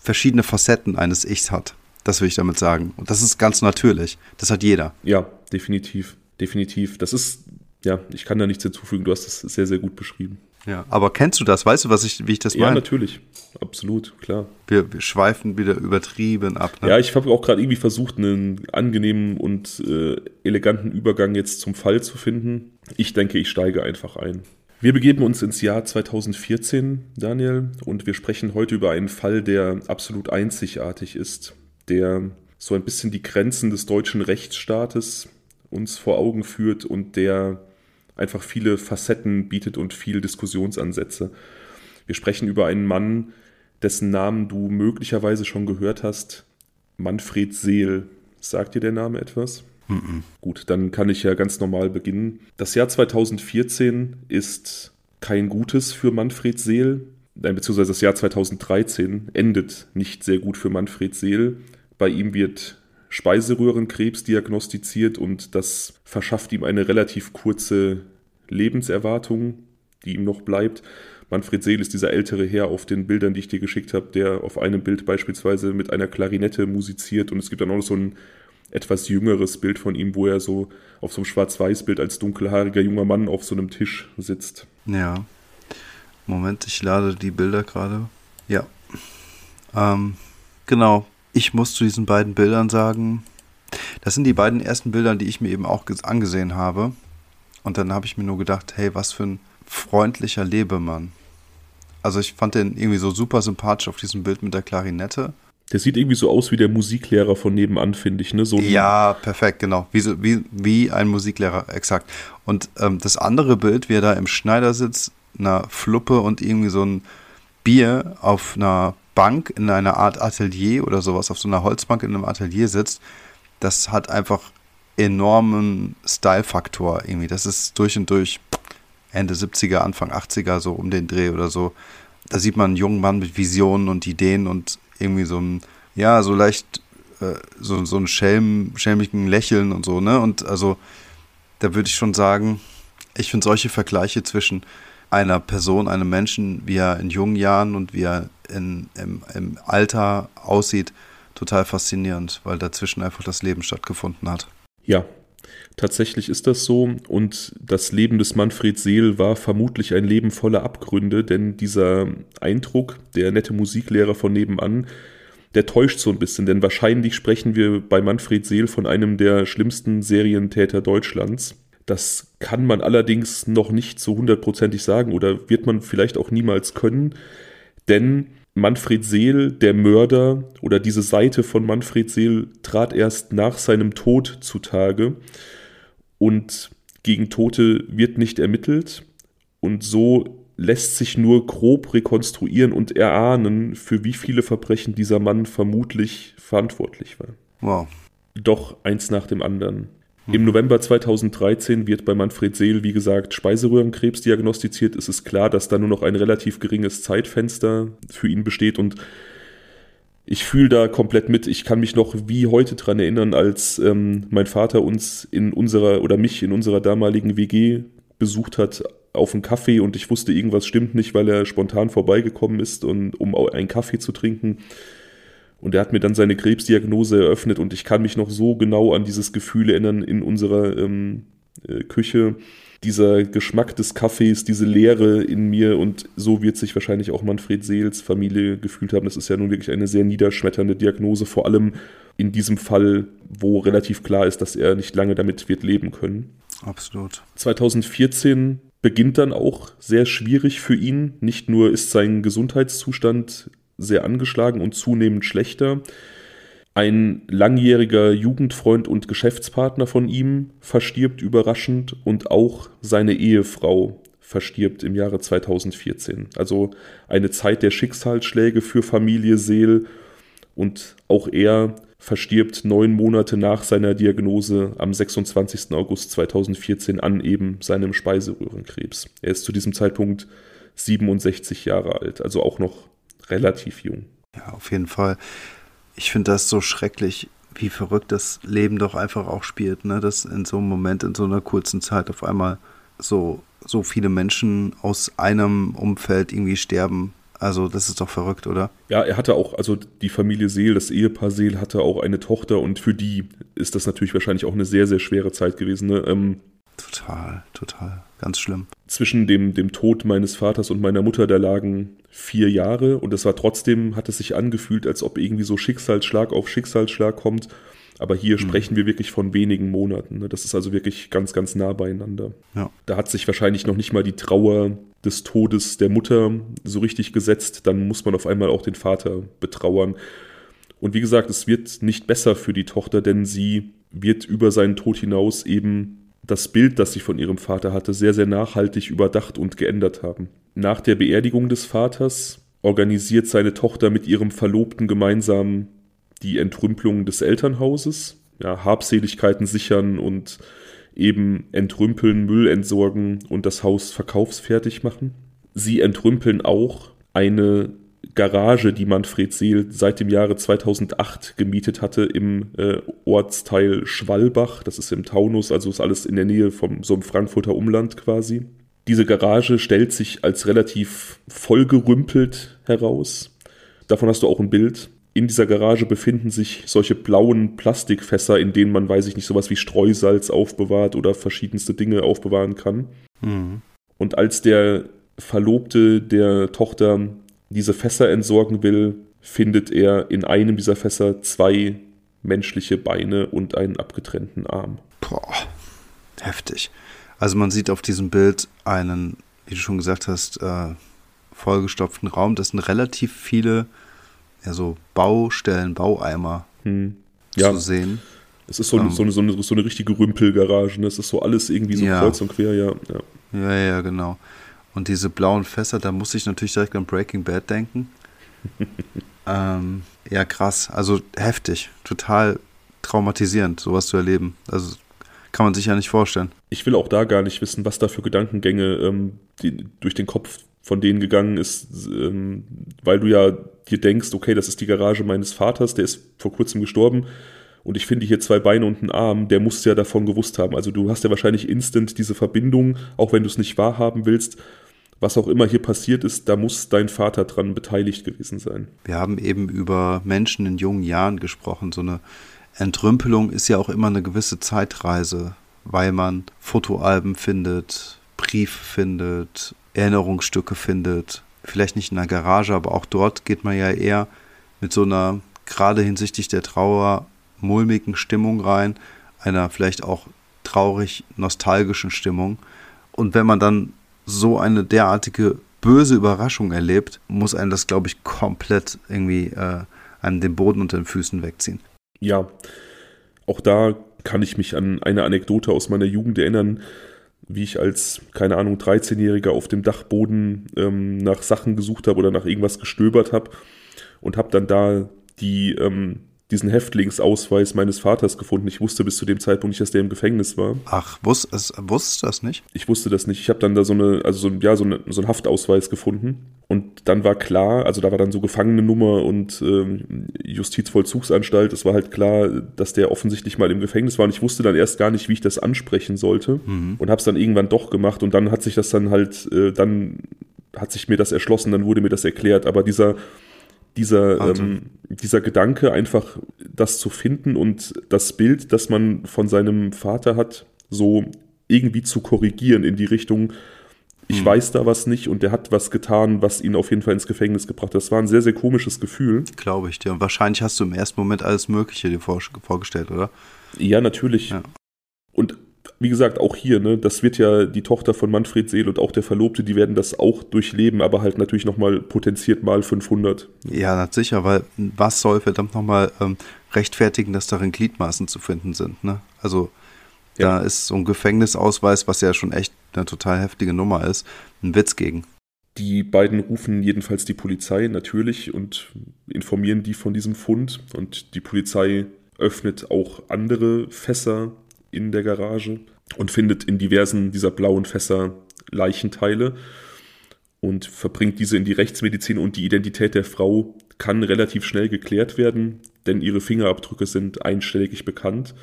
verschiedene Facetten eines Ichs hat. Das will ich damit sagen. Und das ist ganz natürlich. Das hat jeder.
Ja, definitiv. Definitiv. Das ist, ja, ich kann da nichts hinzufügen. Du hast es sehr, sehr gut beschrieben.
Ja, aber kennst du das? Weißt du, was ich, wie ich das meine?
Ja, natürlich. Absolut, klar.
Wir, wir schweifen wieder übertrieben ab.
Ne? Ja, ich habe auch gerade irgendwie versucht, einen angenehmen und äh, eleganten Übergang jetzt zum Fall zu finden. Ich denke, ich steige einfach ein. Wir begeben uns ins Jahr 2014, Daniel, und wir sprechen heute über einen Fall, der absolut einzigartig ist der so ein bisschen die Grenzen des deutschen Rechtsstaates uns vor Augen führt und der einfach viele Facetten bietet und viel Diskussionsansätze. Wir sprechen über einen Mann, dessen Namen du möglicherweise schon gehört hast, Manfred Seel. Sagt dir der Name etwas? Mm -mm. Gut, dann kann ich ja ganz normal beginnen. Das Jahr 2014 ist kein gutes für Manfred Seel, beziehungsweise das Jahr 2013 endet nicht sehr gut für Manfred Seel. Bei ihm wird Speiseröhrenkrebs diagnostiziert und das verschafft ihm eine relativ kurze Lebenserwartung, die ihm noch bleibt. Manfred Seel ist dieser ältere Herr auf den Bildern, die ich dir geschickt habe, der auf einem Bild beispielsweise mit einer Klarinette musiziert und es gibt dann auch noch so ein etwas jüngeres Bild von ihm, wo er so auf so einem Schwarz-Weiß-Bild als dunkelhaariger junger Mann auf so einem Tisch sitzt.
Ja. Moment, ich lade die Bilder gerade. Ja. Ähm, genau ich muss zu diesen beiden Bildern sagen, das sind die beiden ersten Bilder, die ich mir eben auch angesehen habe. Und dann habe ich mir nur gedacht, hey, was für ein freundlicher Lebemann. Also ich fand den irgendwie so super sympathisch auf diesem Bild mit der Klarinette.
Der sieht irgendwie so aus wie der Musiklehrer von nebenan, finde ich. Ne? So
ja, perfekt, genau. Wie, wie, wie ein Musiklehrer, exakt. Und ähm, das andere Bild, wie er da im Schneidersitz, einer Fluppe und irgendwie so ein Bier auf einer Bank in einer Art Atelier oder sowas, auf so einer Holzbank in einem Atelier sitzt, das hat einfach enormen Style-Faktor irgendwie. Das ist durch und durch Ende 70er, Anfang 80er, so um den Dreh oder so. Da sieht man einen jungen Mann mit Visionen und Ideen und irgendwie so ein, ja, so leicht, äh, so, so ein Schelm, schelmigen Lächeln und so, ne? Und also, da würde ich schon sagen, ich finde solche Vergleiche zwischen einer Person, einem Menschen, wie er in jungen Jahren und wie er in, im, im Alter aussieht, total faszinierend, weil dazwischen einfach das Leben stattgefunden hat.
Ja, tatsächlich ist das so. Und das Leben des Manfred Seel war vermutlich ein Leben voller Abgründe, denn dieser Eindruck, der nette Musiklehrer von nebenan, der täuscht so ein bisschen, denn wahrscheinlich sprechen wir bei Manfred Seel von einem der schlimmsten Serientäter Deutschlands. Das kann man allerdings noch nicht so hundertprozentig sagen oder wird man vielleicht auch niemals können, denn Manfred Seel, der Mörder oder diese Seite von Manfred Seel trat erst nach seinem Tod zutage und gegen Tote wird nicht ermittelt und so lässt sich nur grob rekonstruieren und erahnen, für wie viele Verbrechen dieser Mann vermutlich verantwortlich war.
Wow.
Doch eins nach dem anderen. Im November 2013 wird bei Manfred Seel, wie gesagt, Speiseröhrenkrebs diagnostiziert. Es ist klar, dass da nur noch ein relativ geringes Zeitfenster für ihn besteht und ich fühle da komplett mit. Ich kann mich noch wie heute dran erinnern, als ähm, mein Vater uns in unserer oder mich in unserer damaligen WG besucht hat auf einen Kaffee und ich wusste, irgendwas stimmt nicht, weil er spontan vorbeigekommen ist und um einen Kaffee zu trinken. Und er hat mir dann seine Krebsdiagnose eröffnet und ich kann mich noch so genau an dieses Gefühl erinnern in unserer ähm, äh, Küche. Dieser Geschmack des Kaffees, diese Leere in mir und so wird sich wahrscheinlich auch Manfred Seels Familie gefühlt haben. Das ist ja nun wirklich eine sehr niederschmetternde Diagnose, vor allem in diesem Fall, wo relativ klar ist, dass er nicht lange damit wird leben können.
Absolut.
2014 beginnt dann auch sehr schwierig für ihn. Nicht nur ist sein Gesundheitszustand sehr angeschlagen und zunehmend schlechter. Ein langjähriger Jugendfreund und Geschäftspartner von ihm verstirbt überraschend und auch seine Ehefrau verstirbt im Jahre 2014. Also eine Zeit der Schicksalsschläge für Familie Seel und auch er verstirbt neun Monate nach seiner Diagnose am 26. August 2014 an eben seinem Speiseröhrenkrebs. Er ist zu diesem Zeitpunkt 67 Jahre alt, also auch noch relativ jung.
Ja, auf jeden Fall. Ich finde das so schrecklich, wie verrückt das Leben doch einfach auch spielt, ne? Dass in so einem Moment, in so einer kurzen Zeit auf einmal so, so viele Menschen aus einem Umfeld irgendwie sterben. Also, das ist doch verrückt, oder?
Ja, er hatte auch, also die Familie Seel, das Ehepaar Seel hatte auch eine Tochter und für die ist das natürlich wahrscheinlich auch eine sehr, sehr schwere Zeit gewesen. Ne? Ähm,
total, total. Ganz schlimm.
Zwischen dem, dem Tod meines Vaters und meiner Mutter, da lagen vier Jahre und es war trotzdem, hat es sich angefühlt, als ob irgendwie so Schicksalsschlag auf Schicksalsschlag kommt. Aber hier mhm. sprechen wir wirklich von wenigen Monaten. Ne? Das ist also wirklich ganz, ganz nah beieinander.
Ja.
Da hat sich wahrscheinlich noch nicht mal die Trauer des Todes der Mutter so richtig gesetzt. Dann muss man auf einmal auch den Vater betrauern. Und wie gesagt, es wird nicht besser für die Tochter, denn sie wird über seinen Tod hinaus eben das Bild, das sie von ihrem Vater hatte, sehr, sehr nachhaltig überdacht und geändert haben. Nach der Beerdigung des Vaters organisiert seine Tochter mit ihrem Verlobten gemeinsam die Entrümpelung des Elternhauses, ja, Habseligkeiten sichern und eben entrümpeln, Müll entsorgen und das Haus verkaufsfertig machen. Sie entrümpeln auch eine Garage, die Manfred Seel seit dem Jahre 2008 gemietet hatte im äh, Ortsteil Schwalbach. Das ist im Taunus, also ist alles in der Nähe vom so einem Frankfurter Umland quasi. Diese Garage stellt sich als relativ vollgerümpelt heraus. Davon hast du auch ein Bild. In dieser Garage befinden sich solche blauen Plastikfässer, in denen man, weiß ich nicht, sowas wie Streusalz aufbewahrt oder verschiedenste Dinge aufbewahren kann. Mhm. Und als der Verlobte der Tochter diese Fässer entsorgen will, findet er in einem dieser Fässer zwei menschliche Beine und einen abgetrennten Arm.
Boah, heftig. Also man sieht auf diesem Bild einen, wie du schon gesagt hast, äh, vollgestopften Raum. Das sind relativ viele ja, so Baustellen, Baueimer hm. ja. zu sehen.
Es ist so, um, so, eine, so, eine, so eine richtige Rümpelgarage. Ne? Es ist so alles irgendwie so ja. kreuz und quer, ja, ja.
Ja, ja, genau. Und diese blauen Fässer, da muss ich natürlich direkt an Breaking Bad denken. [laughs] ähm, ja, krass. Also heftig. Total traumatisierend, sowas zu erleben. Also kann man sich ja nicht vorstellen.
Ich will auch da gar nicht wissen, was da für Gedankengänge ähm, die, durch den Kopf von denen gegangen ist, ähm, weil du ja dir denkst, okay, das ist die Garage meines Vaters, der ist vor kurzem gestorben und ich finde hier zwei Beine und einen Arm, der muss ja davon gewusst haben. Also du hast ja wahrscheinlich instant diese Verbindung, auch wenn du es nicht wahrhaben willst. Was auch immer hier passiert ist, da muss dein Vater dran beteiligt gewesen sein.
Wir haben eben über Menschen in jungen Jahren gesprochen. So eine Entrümpelung ist ja auch immer eine gewisse Zeitreise, weil man Fotoalben findet, Briefe findet, Erinnerungsstücke findet. Vielleicht nicht in der Garage, aber auch dort geht man ja eher mit so einer, gerade hinsichtlich der Trauer, mulmigen Stimmung rein, einer vielleicht auch traurig nostalgischen Stimmung. Und wenn man dann so eine derartige böse Überraschung erlebt, muss einem das, glaube ich, komplett irgendwie äh, einem den Boden unter den Füßen wegziehen.
Ja, auch da kann ich mich an eine Anekdote aus meiner Jugend erinnern, wie ich als, keine Ahnung, 13-Jähriger auf dem Dachboden ähm, nach Sachen gesucht habe oder nach irgendwas gestöbert habe und habe dann da die ähm, diesen Häftlingsausweis meines Vaters gefunden. Ich wusste bis zu dem Zeitpunkt nicht, dass der im Gefängnis war.
Ach, wusst, es, wusste das nicht?
Ich wusste das nicht. Ich habe dann da so eine, also so, ja, so, eine, so einen Haftausweis gefunden. Und dann war klar, also da war dann so Gefangenennummer und ähm, Justizvollzugsanstalt. Es war halt klar, dass der offensichtlich mal im Gefängnis war. Und ich wusste dann erst gar nicht, wie ich das ansprechen sollte. Mhm. Und habe es dann irgendwann doch gemacht. Und dann hat sich das dann halt, äh, dann hat sich mir das erschlossen, dann wurde mir das erklärt. Aber dieser dieser, ähm, dieser Gedanke, einfach das zu finden und das Bild, das man von seinem Vater hat, so irgendwie zu korrigieren in die Richtung, ich hm. weiß da was nicht und der hat was getan, was ihn auf jeden Fall ins Gefängnis gebracht hat. Das war ein sehr, sehr komisches Gefühl.
Glaube ich dir. Und wahrscheinlich hast du im ersten Moment alles Mögliche dir vorgestellt, oder?
Ja, natürlich. Ja. Und wie gesagt, auch hier, ne, das wird ja die Tochter von Manfred Seel und auch der Verlobte, die werden das auch durchleben, aber halt natürlich nochmal potenziert mal 500.
Ja, sicher, weil was soll verdammt nochmal ähm, rechtfertigen, dass darin Gliedmaßen zu finden sind, ne? Also, ja. da ist so ein Gefängnisausweis, was ja schon echt eine total heftige Nummer ist, ein Witz gegen.
Die beiden rufen jedenfalls die Polizei natürlich und informieren die von diesem Fund und die Polizei öffnet auch andere Fässer in der Garage und findet in diversen dieser blauen Fässer Leichenteile und verbringt diese in die Rechtsmedizin und die Identität der Frau kann relativ schnell geklärt werden, denn ihre Fingerabdrücke sind einstellig bekannt.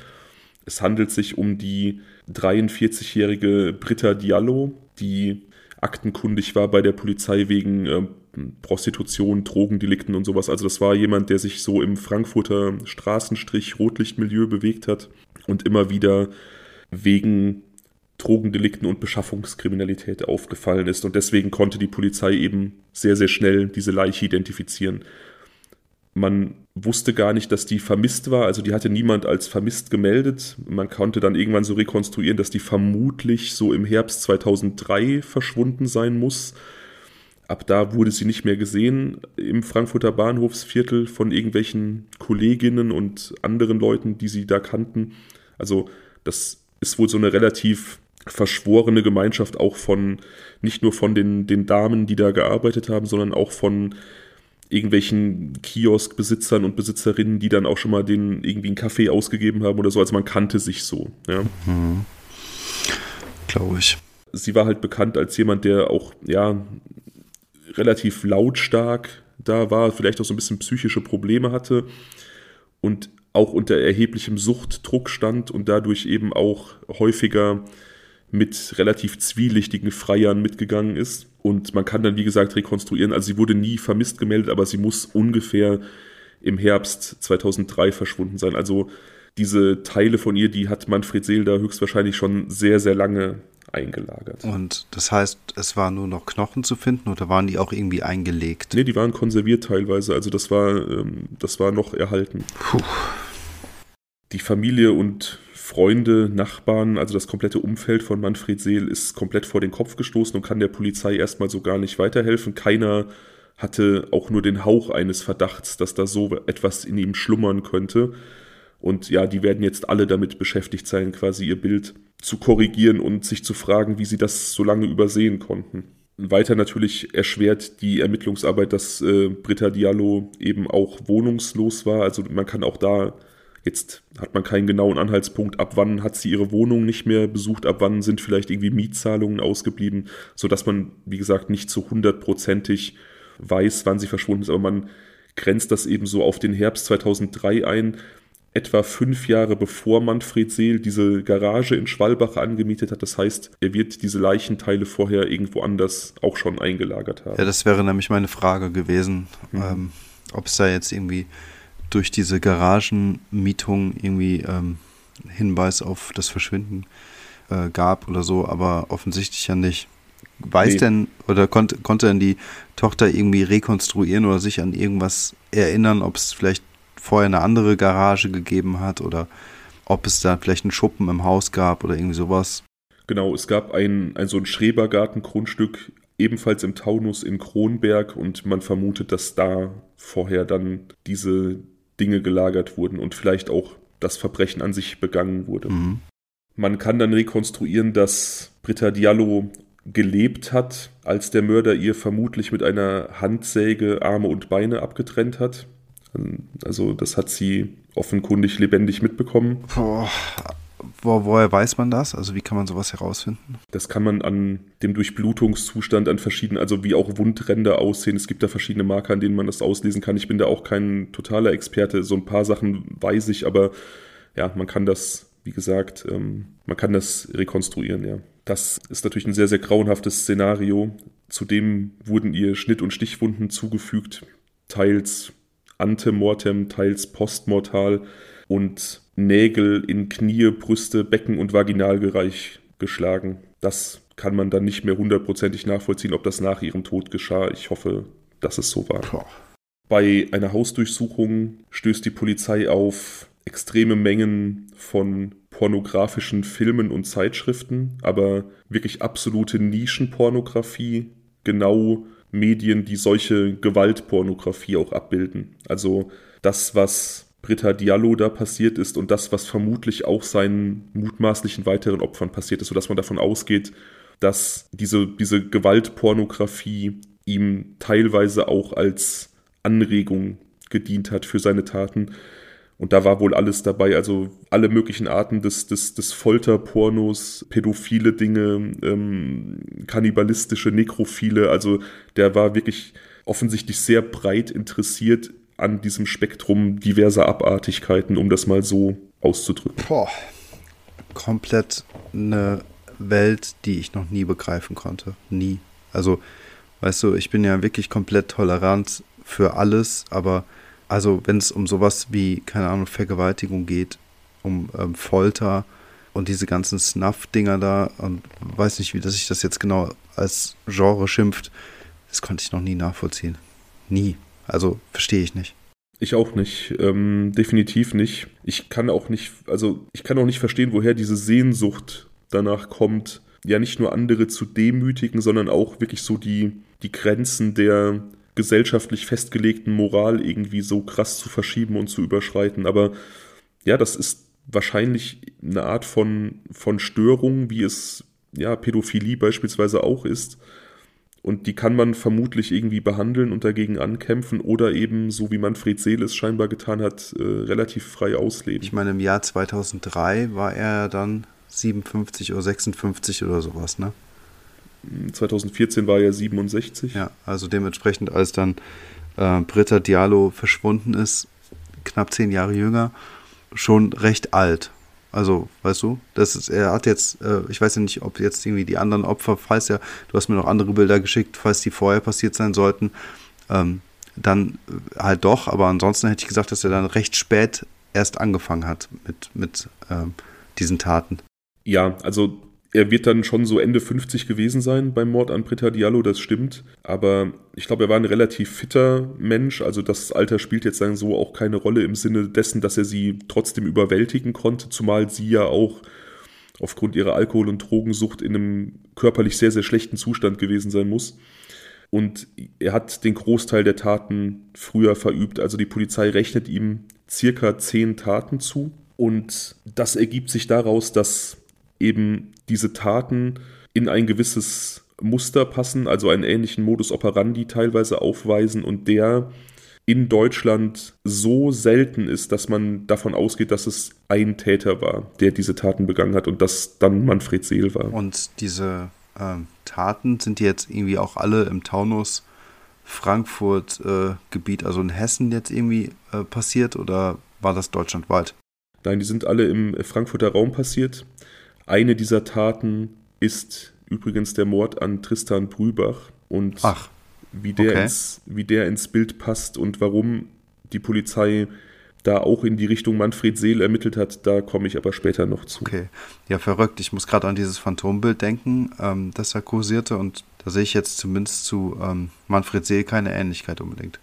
Es handelt sich um die 43-jährige Britta Diallo, die aktenkundig war bei der Polizei wegen äh, Prostitution, Drogendelikten und sowas. Also das war jemand, der sich so im Frankfurter Straßenstrich Rotlichtmilieu bewegt hat und immer wieder wegen Drogendelikten und Beschaffungskriminalität aufgefallen ist. Und deswegen konnte die Polizei eben sehr, sehr schnell diese Leiche identifizieren. Man wusste gar nicht, dass die vermisst war, also die hatte niemand als vermisst gemeldet. Man konnte dann irgendwann so rekonstruieren, dass die vermutlich so im Herbst 2003 verschwunden sein muss. Ab da wurde sie nicht mehr gesehen im Frankfurter Bahnhofsviertel von irgendwelchen Kolleginnen und anderen Leuten, die sie da kannten. Also das ist wohl so eine relativ verschworene Gemeinschaft auch von, nicht nur von den, den Damen, die da gearbeitet haben, sondern auch von irgendwelchen Kioskbesitzern und Besitzerinnen, die dann auch schon mal den irgendwie einen Kaffee ausgegeben haben oder so. Also man kannte sich so. Ja. Mhm.
Glaube ich.
Sie war halt bekannt als jemand, der auch, ja, relativ lautstark da war, vielleicht auch so ein bisschen psychische Probleme hatte und auch unter erheblichem Suchtdruck stand und dadurch eben auch häufiger mit relativ zwielichtigen Freiern mitgegangen ist. Und man kann dann, wie gesagt, rekonstruieren, also sie wurde nie vermisst gemeldet, aber sie muss ungefähr im Herbst 2003 verschwunden sein. Also diese Teile von ihr, die hat Manfred Seel da höchstwahrscheinlich schon sehr, sehr lange eingelagert.
Und das heißt, es waren nur noch Knochen zu finden oder waren die auch irgendwie eingelegt?
Nee, die waren konserviert teilweise. Also das war, ähm, das war noch erhalten. Puh. Die Familie und Freunde, Nachbarn, also das komplette Umfeld von Manfred Seel ist komplett vor den Kopf gestoßen und kann der Polizei erstmal so gar nicht weiterhelfen. Keiner hatte auch nur den Hauch eines Verdachts, dass da so etwas in ihm schlummern könnte. Und ja, die werden jetzt alle damit beschäftigt sein, quasi ihr Bild zu korrigieren und sich zu fragen, wie sie das so lange übersehen konnten. Weiter natürlich erschwert die Ermittlungsarbeit, dass äh, Britta Diallo eben auch wohnungslos war. Also man kann auch da, jetzt hat man keinen genauen Anhaltspunkt, ab wann hat sie ihre Wohnung nicht mehr besucht, ab wann sind vielleicht irgendwie Mietzahlungen ausgeblieben, sodass man, wie gesagt, nicht zu hundertprozentig weiß, wann sie verschwunden ist. Aber man grenzt das eben so auf den Herbst 2003 ein etwa fünf Jahre bevor Manfred Seel diese Garage in Schwalbach angemietet hat. Das heißt, er wird diese Leichenteile vorher irgendwo anders auch schon eingelagert haben.
Ja, das wäre nämlich meine Frage gewesen, mhm. ähm, ob es da jetzt irgendwie durch diese Garagenmietung irgendwie ähm, Hinweis auf das Verschwinden äh, gab oder so, aber offensichtlich ja nicht. Weiß nee. denn oder konnte, konnte denn die Tochter irgendwie rekonstruieren oder sich an irgendwas erinnern, ob es vielleicht vorher eine andere Garage gegeben hat oder ob es da vielleicht einen Schuppen im Haus gab oder irgendwie sowas.
Genau, es gab ein, ein so ein Schrebergartengrundstück ebenfalls im Taunus in Kronberg und man vermutet, dass da vorher dann diese Dinge gelagert wurden und vielleicht auch das Verbrechen an sich begangen wurde. Mhm. Man kann dann rekonstruieren, dass Britta Diallo gelebt hat, als der Mörder ihr vermutlich mit einer Handsäge Arme und Beine abgetrennt hat. Also das hat sie offenkundig lebendig mitbekommen.
Boah. Wo, woher weiß man das? Also wie kann man sowas herausfinden?
Das kann man an dem Durchblutungszustand, an verschiedenen, also wie auch Wundränder aussehen. Es gibt da verschiedene Marker, an denen man das auslesen kann. Ich bin da auch kein totaler Experte. So ein paar Sachen weiß ich, aber ja, man kann das, wie gesagt, ähm, man kann das rekonstruieren, ja. Das ist natürlich ein sehr, sehr grauenhaftes Szenario. Zudem wurden ihr Schnitt- und Stichwunden zugefügt, teils antemortem, teils postmortal und Nägel in Knie, Brüste, Becken und Vaginalbereich geschlagen. Das kann man dann nicht mehr hundertprozentig nachvollziehen, ob das nach ihrem Tod geschah. Ich hoffe, dass es so war. Boah. Bei einer Hausdurchsuchung stößt die Polizei auf extreme Mengen von pornografischen Filmen und Zeitschriften, aber wirklich absolute Nischenpornografie, genau Medien, die solche Gewaltpornografie auch abbilden. Also das, was Britta Diallo da passiert ist und das, was vermutlich auch seinen mutmaßlichen weiteren Opfern passiert ist, sodass man davon ausgeht, dass diese, diese Gewaltpornografie ihm teilweise auch als Anregung gedient hat für seine Taten. Und da war wohl alles dabei, also alle möglichen Arten des, des, des Folterpornos, pädophile Dinge, ähm, kannibalistische, nekrophile. Also der war wirklich offensichtlich sehr breit interessiert an diesem Spektrum diverser Abartigkeiten, um das mal so auszudrücken.
Boah, komplett eine Welt, die ich noch nie begreifen konnte. Nie. Also, weißt du, ich bin ja wirklich komplett tolerant für alles, aber also wenn es um sowas wie, keine Ahnung, Vergewaltigung geht, um ähm, Folter und diese ganzen Snuff-Dinger da und weiß nicht, wie das sich das jetzt genau als Genre schimpft, das konnte ich noch nie nachvollziehen. Nie. Also verstehe ich nicht.
Ich auch nicht, ähm, definitiv nicht. Ich kann auch nicht, also ich kann auch nicht verstehen, woher diese Sehnsucht danach kommt, ja nicht nur andere zu demütigen, sondern auch wirklich so die, die Grenzen der, gesellschaftlich festgelegten Moral irgendwie so krass zu verschieben und zu überschreiten. Aber ja, das ist wahrscheinlich eine Art von, von Störung, wie es ja Pädophilie beispielsweise auch ist. Und die kann man vermutlich irgendwie behandeln und dagegen ankämpfen oder eben, so wie Manfred Seel es scheinbar getan hat, äh, relativ frei ausleben.
Ich meine, im Jahr 2003 war er dann 57 oder 56 oder sowas, ne?
2014 war er 67.
Ja, also dementsprechend, als dann äh, Britta Diallo verschwunden ist, knapp zehn Jahre jünger, schon recht alt. Also, weißt du, das ist, er hat jetzt, äh, ich weiß ja nicht, ob jetzt irgendwie die anderen Opfer, falls ja, du hast mir noch andere Bilder geschickt, falls die vorher passiert sein sollten, ähm, dann halt doch, aber ansonsten hätte ich gesagt, dass er dann recht spät erst angefangen hat mit, mit ähm, diesen Taten.
Ja, also er wird dann schon so Ende 50 gewesen sein beim Mord an Britta Diallo, das stimmt. Aber ich glaube, er war ein relativ fitter Mensch. Also das Alter spielt jetzt dann so auch keine Rolle im Sinne dessen, dass er sie trotzdem überwältigen konnte, zumal sie ja auch aufgrund ihrer Alkohol- und Drogensucht in einem körperlich sehr, sehr schlechten Zustand gewesen sein muss. und er hat den Großteil der Taten früher verübt. Also die Polizei rechnet ihm circa zehn Taten zu und das ergibt sich daraus, dass eben diese Taten in ein gewisses Muster passen, also einen ähnlichen Modus operandi teilweise aufweisen und der in Deutschland so selten ist, dass man davon ausgeht, dass es ein Täter war, der diese Taten begangen hat und das dann Manfred Seel war.
Und diese ähm, Taten sind die jetzt irgendwie auch alle im Taunus Frankfurt-Gebiet, äh, also in Hessen jetzt irgendwie äh, passiert oder war das deutschlandweit?
Nein, die sind alle im Frankfurter Raum passiert. Eine dieser Taten ist übrigens der Mord an Tristan Brübach und
Ach,
wie, der
okay.
ins, wie der ins Bild passt und warum die Polizei da auch in die Richtung Manfred Seel ermittelt hat, da komme ich aber später noch zu.
Okay, ja, verrückt. Ich muss gerade an dieses Phantombild denken, ähm, das er kursierte und da sehe ich jetzt zumindest zu ähm, Manfred Seel keine Ähnlichkeit unbedingt.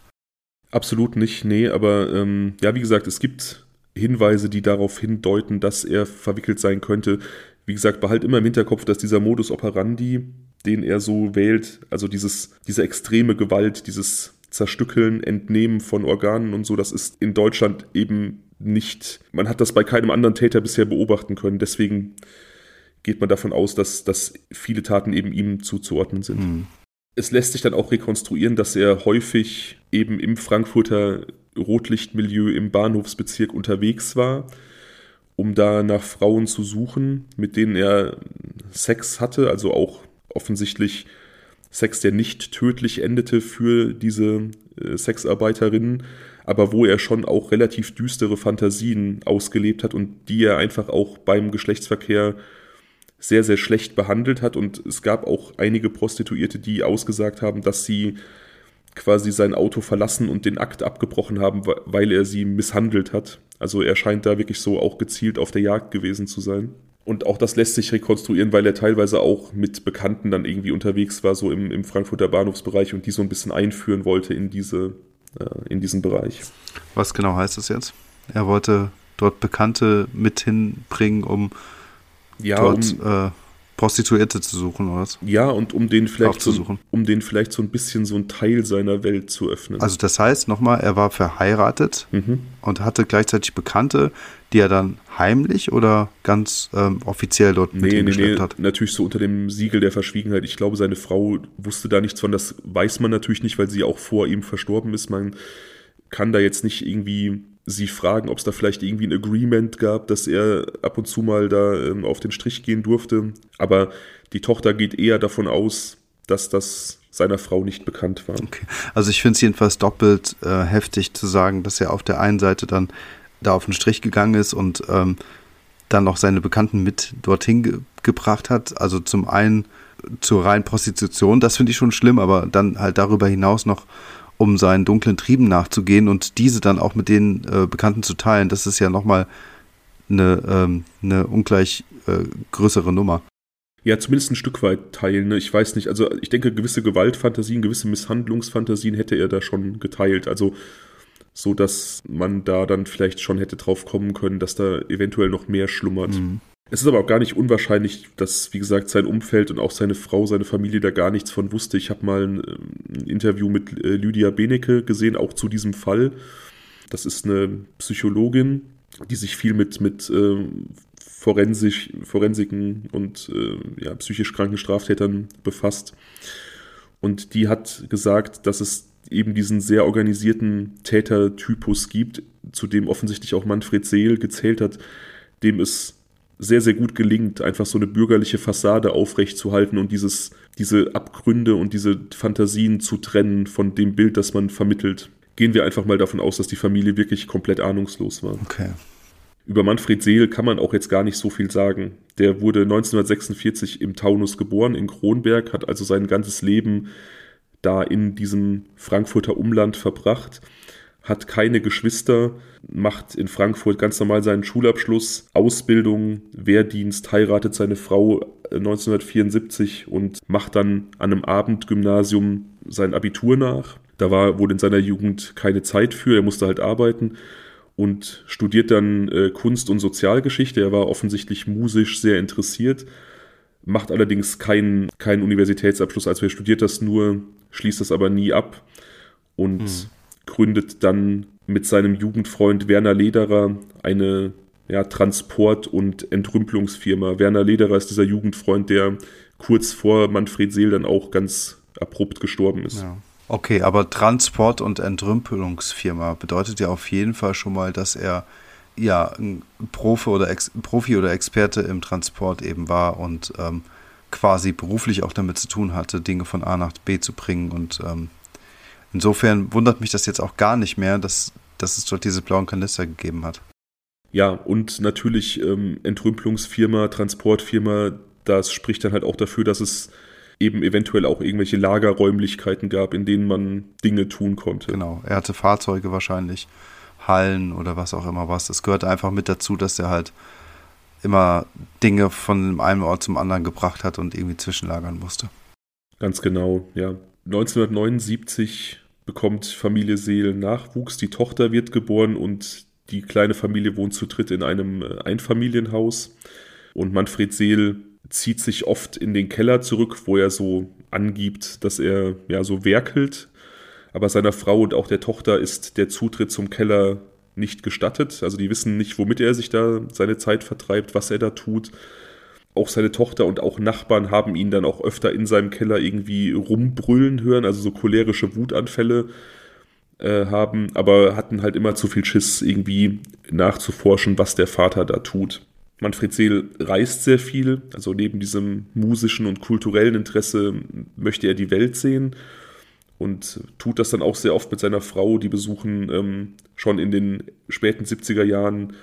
Absolut nicht, nee, aber ähm, ja, wie gesagt, es gibt Hinweise, die darauf hindeuten, dass er verwickelt sein könnte. Wie gesagt, behalt immer im Hinterkopf, dass dieser Modus operandi, den er so wählt, also dieses, diese extreme Gewalt, dieses Zerstückeln, Entnehmen von Organen und so, das ist in Deutschland eben nicht, man hat das bei keinem anderen Täter bisher beobachten können. Deswegen geht man davon aus, dass, dass viele Taten eben ihm zuzuordnen sind.
Hm.
Es lässt sich dann auch rekonstruieren, dass er häufig eben im Frankfurter Rotlichtmilieu im Bahnhofsbezirk unterwegs war, um da nach Frauen zu suchen, mit denen er Sex hatte, also auch offensichtlich Sex, der nicht tödlich endete für diese äh, Sexarbeiterinnen, aber wo er schon auch relativ düstere Fantasien ausgelebt hat und die er einfach auch beim Geschlechtsverkehr sehr, sehr schlecht behandelt hat. Und es gab auch einige Prostituierte, die ausgesagt haben, dass sie quasi sein Auto verlassen und den Akt abgebrochen haben, weil er sie misshandelt hat. Also er scheint da wirklich so auch gezielt auf der Jagd gewesen zu sein. Und auch das lässt sich rekonstruieren, weil er teilweise auch mit Bekannten dann irgendwie unterwegs war, so im, im Frankfurter Bahnhofsbereich und die so ein bisschen einführen wollte in, diese, äh, in diesen Bereich.
Was genau heißt das jetzt? Er wollte dort Bekannte mit hinbringen, um
ja,
dort
um,
äh, Prostituierte zu suchen, oder was?
Ja, und um den vielleicht so, um den vielleicht so ein bisschen so ein Teil seiner Welt zu öffnen.
Also das heißt nochmal, er war verheiratet
mhm.
und hatte gleichzeitig Bekannte, die er dann heimlich oder ganz ähm, offiziell dort mit
Nee, nee, nee,
hat.
natürlich so unter dem Siegel der Verschwiegenheit. Ich glaube, seine Frau wusste da nichts von. Das weiß man natürlich nicht, weil sie auch vor ihm verstorben ist. Man kann da jetzt nicht irgendwie sie fragen, ob es da vielleicht irgendwie ein Agreement gab, dass er ab und zu mal da ähm, auf den Strich gehen durfte. Aber die Tochter geht eher davon aus, dass das seiner Frau nicht bekannt war.
Okay. Also ich finde es jedenfalls doppelt äh, heftig zu sagen, dass er auf der einen Seite dann da auf den Strich gegangen ist und ähm, dann noch seine Bekannten mit dorthin ge gebracht hat. Also zum einen zur reinen Prostitution, das finde ich schon schlimm, aber dann halt darüber hinaus noch um seinen dunklen Trieben nachzugehen und diese dann auch mit den äh, Bekannten zu teilen, das ist ja nochmal eine, ähm, eine ungleich äh, größere Nummer.
Ja, zumindest ein Stück weit teilen. Ne? Ich weiß nicht, also ich denke, gewisse Gewaltfantasien, gewisse Misshandlungsfantasien hätte er da schon geteilt. Also so, dass man da dann vielleicht schon hätte drauf kommen können, dass da eventuell noch mehr schlummert.
Mhm.
Es ist aber auch gar nicht unwahrscheinlich, dass, wie gesagt, sein Umfeld und auch seine Frau, seine Familie da gar nichts von wusste. Ich habe mal ein, ein, Interview mit äh, Lydia Benecke gesehen, auch zu diesem Fall. Das ist eine Psychologin, die sich viel mit, mit äh, Forensisch, Forensiken und äh, ja, psychisch kranken Straftätern befasst. Und die hat gesagt, dass es eben diesen sehr organisierten Tätertypus gibt, zu dem offensichtlich auch Manfred Seel gezählt hat, dem es sehr, sehr gut gelingt, einfach so eine bürgerliche Fassade aufrechtzuhalten und dieses, diese Abgründe und diese Fantasien zu trennen von dem Bild, das man vermittelt. Gehen wir einfach mal davon aus, dass die Familie wirklich komplett ahnungslos war.
Okay.
Über Manfred Seel kann man auch jetzt gar nicht so viel sagen. Der wurde 1946 im Taunus geboren, in Kronberg, hat also sein ganzes Leben da in diesem Frankfurter Umland verbracht hat keine Geschwister, macht in Frankfurt ganz normal seinen Schulabschluss, Ausbildung, Wehrdienst, heiratet seine Frau 1974 und macht dann an einem Abendgymnasium sein Abitur nach. Da war wohl in seiner Jugend keine Zeit für, er musste halt arbeiten und studiert dann äh, Kunst und Sozialgeschichte. Er war offensichtlich musisch sehr interessiert, macht allerdings keinen, keinen Universitätsabschluss. Also er studiert das nur, schließt das aber nie ab und hm. Gründet dann mit seinem Jugendfreund Werner Lederer eine ja, Transport- und Entrümpelungsfirma. Werner Lederer ist dieser Jugendfreund, der kurz vor Manfred Seel dann auch ganz abrupt gestorben ist.
Ja. Okay, aber Transport- und Entrümpelungsfirma bedeutet ja auf jeden Fall schon mal, dass er ja ein Profi oder, Ex Profi oder Experte im Transport eben war und ähm, quasi beruflich auch damit zu tun hatte, Dinge von A nach B zu bringen. Und ähm, insofern wundert mich das jetzt auch gar nicht mehr, dass, dass es dort diese blauen Kanister gegeben hat.
Ja, und natürlich ähm, Entrümpelungsfirma, Transportfirma, das spricht dann halt auch dafür, dass es eben eventuell auch irgendwelche Lagerräumlichkeiten gab, in denen man Dinge tun konnte.
Genau, er hatte Fahrzeuge wahrscheinlich, Hallen oder was auch immer was. Das gehört einfach mit dazu, dass er halt immer Dinge von einem Ort zum anderen gebracht hat und irgendwie zwischenlagern musste.
Ganz genau, ja. 1979 bekommt Familie Seel Nachwuchs, die Tochter wird geboren und die kleine Familie wohnt zu dritt in einem äh, Einfamilienhaus. Und Manfred Seel zieht sich oft in den Keller zurück, wo er so angibt, dass er ja so werkelt. Aber seiner Frau und auch der Tochter ist der Zutritt zum Keller nicht gestattet. Also die wissen nicht, womit er sich da seine Zeit vertreibt, was er da tut. Auch seine Tochter und auch Nachbarn haben ihn dann auch öfter in seinem Keller irgendwie rumbrüllen hören, also so cholerische Wutanfälle äh, haben, aber hatten halt immer zu viel Schiss, irgendwie nachzuforschen, was der Vater da tut. Manfred Seel reist sehr viel, also neben diesem musischen und kulturellen Interesse möchte er die Welt sehen und tut das dann auch sehr oft mit seiner Frau. Die besuchen ähm, schon in den späten 70er Jahren,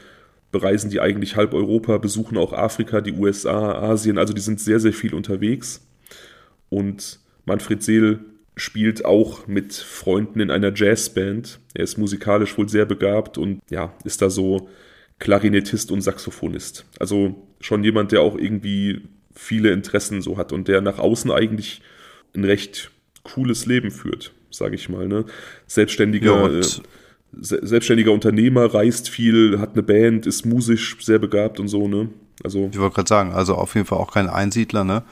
bereisen die eigentlich halb Europa, besuchen auch Afrika, die USA, Asien, also die sind sehr, sehr viel unterwegs. Und Manfred Seel spielt auch mit Freunden in einer Jazzband. Er ist musikalisch wohl sehr begabt und ja, ist da so Klarinettist und Saxophonist. Also schon jemand, der auch irgendwie viele Interessen so hat und der nach außen eigentlich ein recht cooles Leben führt, sage ich mal. Ne? Selbstständiger, ja, äh, selbstständiger Unternehmer, reist viel, hat eine Band, ist musisch sehr begabt und so. Ne?
Also ich wollte gerade sagen, also auf jeden Fall auch kein Einsiedler, ne?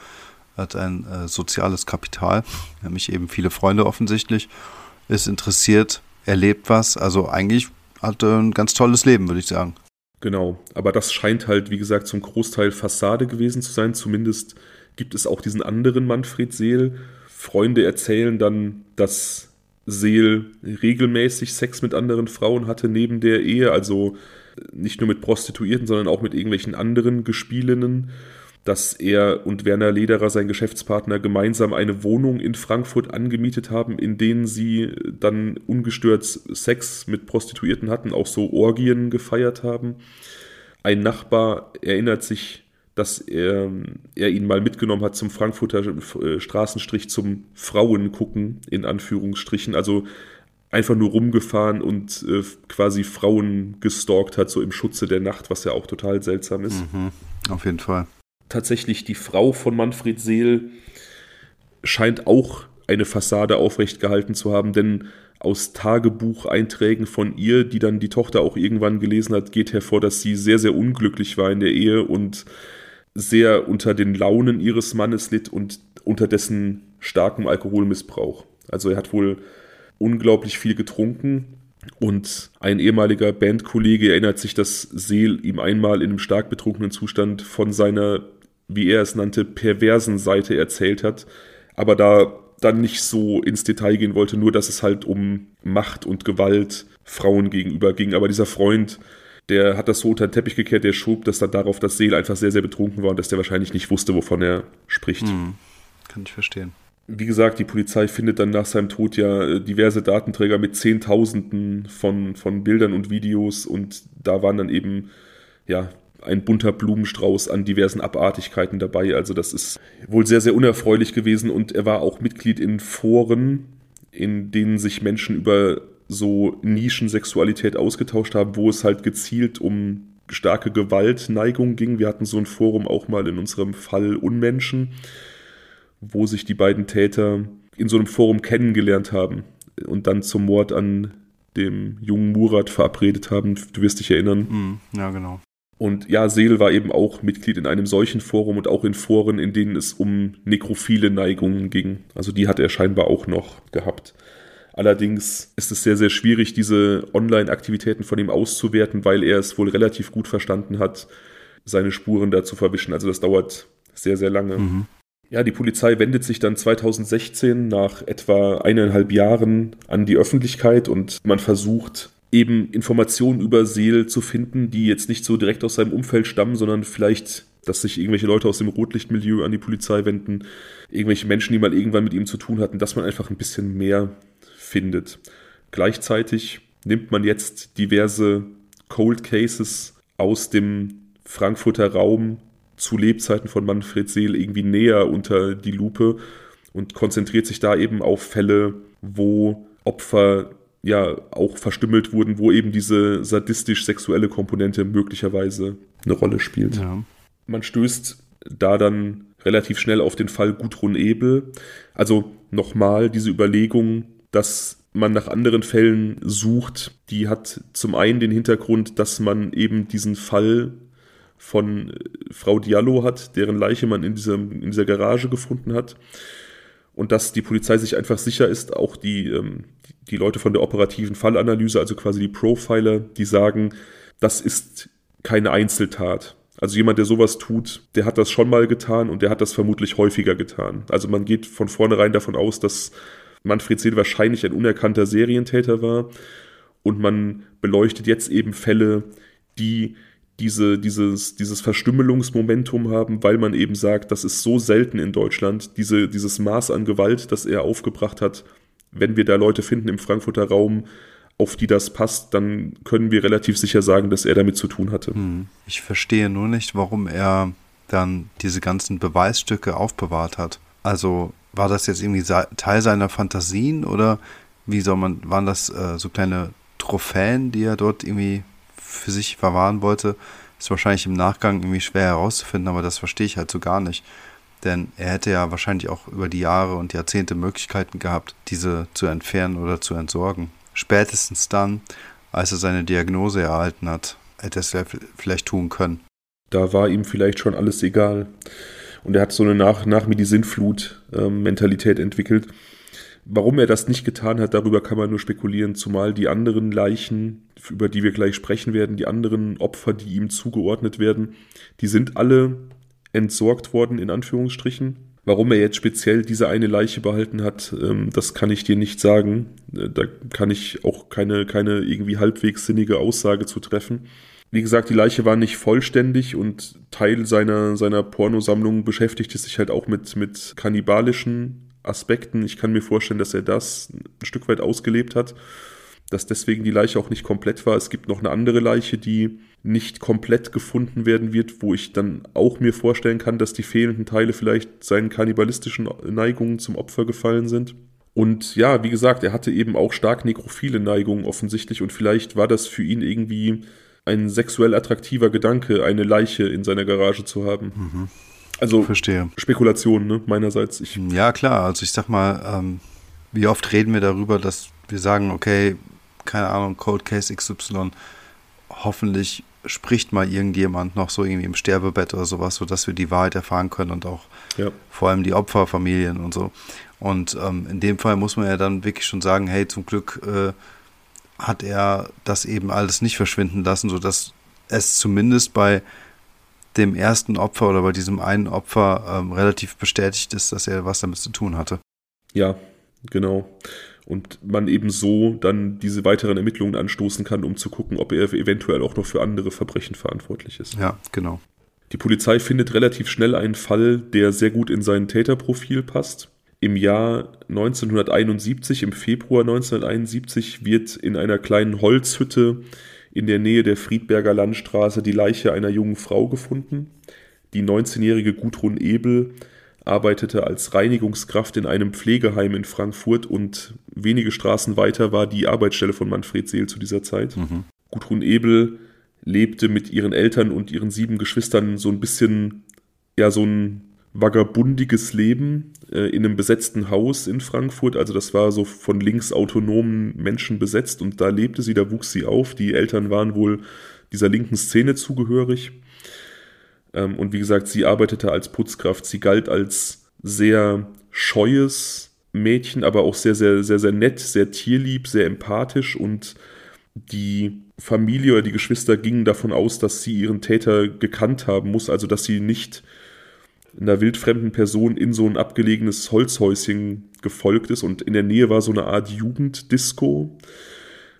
hat ein äh, soziales Kapital, nämlich eben viele Freunde offensichtlich, ist interessiert, erlebt was, also eigentlich hat er ein ganz tolles Leben, würde ich sagen.
Genau, aber das scheint halt, wie gesagt, zum Großteil Fassade gewesen zu sein. Zumindest gibt es auch diesen anderen Manfred Seel. Freunde erzählen dann, dass Seel regelmäßig Sex mit anderen Frauen hatte neben der Ehe, also nicht nur mit Prostituierten, sondern auch mit irgendwelchen anderen Gespielinnen dass er und Werner Lederer, sein Geschäftspartner, gemeinsam eine Wohnung in Frankfurt angemietet haben, in denen sie dann ungestört Sex mit Prostituierten hatten, auch so Orgien gefeiert haben. Ein Nachbar erinnert sich, dass er, er ihn mal mitgenommen hat zum Frankfurter äh, Straßenstrich zum Frauengucken, in Anführungsstrichen. Also einfach nur rumgefahren und äh, quasi Frauen gestalkt hat, so im Schutze der Nacht, was ja auch total seltsam ist.
Mhm, auf jeden Fall
tatsächlich die Frau von Manfred Seel scheint auch eine Fassade aufrecht gehalten zu haben, denn aus Tagebucheinträgen von ihr, die dann die Tochter auch irgendwann gelesen hat, geht hervor, dass sie sehr, sehr unglücklich war in der Ehe und sehr unter den Launen ihres Mannes litt und unter dessen starkem Alkoholmissbrauch. Also er hat wohl unglaublich viel getrunken und ein ehemaliger Bandkollege erinnert sich, dass Seel ihm einmal in einem stark betrunkenen Zustand von seiner wie er es nannte, perversen Seite erzählt hat, aber da dann nicht so ins Detail gehen wollte, nur dass es halt um Macht und Gewalt Frauen gegenüber ging. Aber dieser Freund, der hat das so unter den Teppich gekehrt, der schob das dann darauf, dass Seel einfach sehr, sehr betrunken war und dass der wahrscheinlich nicht wusste, wovon er spricht. Hm,
kann ich verstehen.
Wie gesagt, die Polizei findet dann nach seinem Tod ja äh, diverse Datenträger mit Zehntausenden von, von Bildern und Videos und da waren dann eben ja ein bunter Blumenstrauß an diversen Abartigkeiten dabei. Also das ist wohl sehr, sehr unerfreulich gewesen und er war auch Mitglied in Foren, in denen sich Menschen über so Nischensexualität ausgetauscht haben, wo es halt gezielt um starke Gewaltneigung ging. Wir hatten so ein Forum auch mal in unserem Fall Unmenschen, wo sich die beiden Täter in so einem Forum kennengelernt haben und dann zum Mord an dem jungen Murat verabredet haben. Du wirst dich erinnern.
Mm, ja, genau.
Und ja, Seel war eben auch Mitglied in einem solchen Forum und auch in Foren, in denen es um nekrophile Neigungen ging. Also die hat er scheinbar auch noch gehabt. Allerdings ist es sehr, sehr schwierig, diese Online-Aktivitäten von ihm auszuwerten, weil er es wohl relativ gut verstanden hat, seine Spuren da zu verwischen. Also das dauert sehr, sehr lange. Mhm. Ja, die Polizei wendet sich dann 2016 nach etwa eineinhalb Jahren an die Öffentlichkeit und man versucht eben Informationen über Seel zu finden, die jetzt nicht so direkt aus seinem Umfeld stammen, sondern vielleicht, dass sich irgendwelche Leute aus dem Rotlichtmilieu an die Polizei wenden, irgendwelche Menschen, die mal irgendwann mit ihm zu tun hatten, dass man einfach ein bisschen mehr findet. Gleichzeitig nimmt man jetzt diverse Cold Cases aus dem Frankfurter Raum zu Lebzeiten von Manfred Seel irgendwie näher unter die Lupe und konzentriert sich da eben auf Fälle, wo Opfer ja auch verstümmelt wurden, wo eben diese sadistisch-sexuelle Komponente möglicherweise eine Rolle spielt. Ja. Man stößt da dann relativ schnell auf den Fall Gudrun Ebel. Also nochmal diese Überlegung, dass man nach anderen Fällen sucht, die hat zum einen den Hintergrund, dass man eben diesen Fall von äh, Frau Diallo hat, deren Leiche man in, diesem, in dieser Garage gefunden hat. Und dass die Polizei sich einfach sicher ist, auch die, ähm, die Leute von der operativen Fallanalyse, also quasi die Profiler, die sagen, das ist keine Einzeltat. Also jemand, der sowas tut, der hat das schon mal getan und der hat das vermutlich häufiger getan. Also man geht von vornherein davon aus, dass Manfred Seel wahrscheinlich ein unerkannter Serientäter war und man beleuchtet jetzt eben Fälle, die diese, dieses, dieses Verstümmelungsmomentum haben, weil man eben sagt, das ist so selten in Deutschland, diese, dieses Maß an Gewalt, das er aufgebracht hat. Wenn wir da Leute finden im Frankfurter Raum, auf die das passt, dann können wir relativ sicher sagen, dass er damit zu tun hatte. Hm.
Ich verstehe nur nicht, warum er dann diese ganzen Beweisstücke aufbewahrt hat. Also war das jetzt irgendwie Teil seiner Fantasien oder wie soll man, waren das äh, so kleine Trophäen, die er dort irgendwie für sich verwahren wollte, ist wahrscheinlich im Nachgang irgendwie schwer herauszufinden, aber das verstehe ich halt so gar nicht. Denn er hätte ja wahrscheinlich auch über die Jahre und Jahrzehnte Möglichkeiten gehabt, diese zu entfernen oder zu entsorgen. Spätestens dann, als er seine Diagnose erhalten hat, hätte er es vielleicht tun können.
Da war ihm vielleicht schon alles egal. Und er hat so eine nach, nach mir die Sinnflut-Mentalität ähm, entwickelt. Warum er das nicht getan hat, darüber kann man nur spekulieren, zumal die anderen Leichen, über die wir gleich sprechen werden, die anderen Opfer, die ihm zugeordnet werden, die sind alle entsorgt worden, in Anführungsstrichen. Warum er jetzt speziell diese eine Leiche behalten hat, ähm, das kann ich dir nicht sagen. Äh, da kann ich auch keine, keine irgendwie halbwegs sinnige Aussage zu treffen. Wie gesagt, die Leiche war nicht vollständig und Teil seiner, seiner Pornosammlung beschäftigte sich halt auch mit, mit kannibalischen Aspekten. Ich kann mir vorstellen, dass er das ein Stück weit ausgelebt hat, dass deswegen die Leiche auch nicht komplett war. Es gibt noch eine andere Leiche, die nicht komplett gefunden werden wird, wo ich dann auch mir vorstellen kann, dass die fehlenden Teile vielleicht seinen kannibalistischen Neigungen zum Opfer gefallen sind. Und ja, wie gesagt, er hatte eben auch stark nekrophile Neigungen offensichtlich und vielleicht war das für ihn irgendwie ein sexuell attraktiver Gedanke, eine Leiche in seiner Garage zu haben. Mhm. Also
Verstehe.
Spekulation, ne, meinerseits.
Ich ja, klar. Also ich sag mal, ähm, wie oft reden wir darüber, dass wir sagen, okay, keine Ahnung, Cold Case XY, hoffentlich spricht mal irgendjemand noch so irgendwie im Sterbebett oder sowas, sodass wir die Wahrheit erfahren können und auch ja. vor allem die Opferfamilien und so. Und ähm, in dem Fall muss man ja dann wirklich schon sagen, hey, zum Glück äh, hat er das eben alles nicht verschwinden lassen, sodass es zumindest bei dem ersten Opfer oder bei diesem einen Opfer ähm, relativ bestätigt ist, dass er was damit zu tun hatte.
Ja, genau. Und man eben so dann diese weiteren Ermittlungen anstoßen kann, um zu gucken, ob er eventuell auch noch für andere Verbrechen verantwortlich ist.
Ja, genau.
Die Polizei findet relativ schnell einen Fall, der sehr gut in sein Täterprofil passt. Im Jahr 1971, im Februar 1971, wird in einer kleinen Holzhütte in der Nähe der Friedberger Landstraße die Leiche einer jungen Frau gefunden. Die 19-jährige Gudrun Ebel arbeitete als Reinigungskraft in einem Pflegeheim in Frankfurt und wenige Straßen weiter war die Arbeitsstelle von Manfred Seel zu dieser Zeit. Mhm. Gudrun Ebel lebte mit ihren Eltern und ihren sieben Geschwistern so ein bisschen, ja, so ein vagabundiges Leben äh, in einem besetzten Haus in Frankfurt. Also das war so von links autonomen Menschen besetzt und da lebte sie, da wuchs sie auf. Die Eltern waren wohl dieser linken Szene zugehörig. Ähm, und wie gesagt, sie arbeitete als Putzkraft. Sie galt als sehr scheues Mädchen, aber auch sehr, sehr, sehr, sehr nett, sehr tierlieb, sehr empathisch und die Familie oder die Geschwister gingen davon aus, dass sie ihren Täter gekannt haben muss, also dass sie nicht einer wildfremden Person in so ein abgelegenes Holzhäuschen gefolgt ist und in der Nähe war so eine Art Jugenddisco.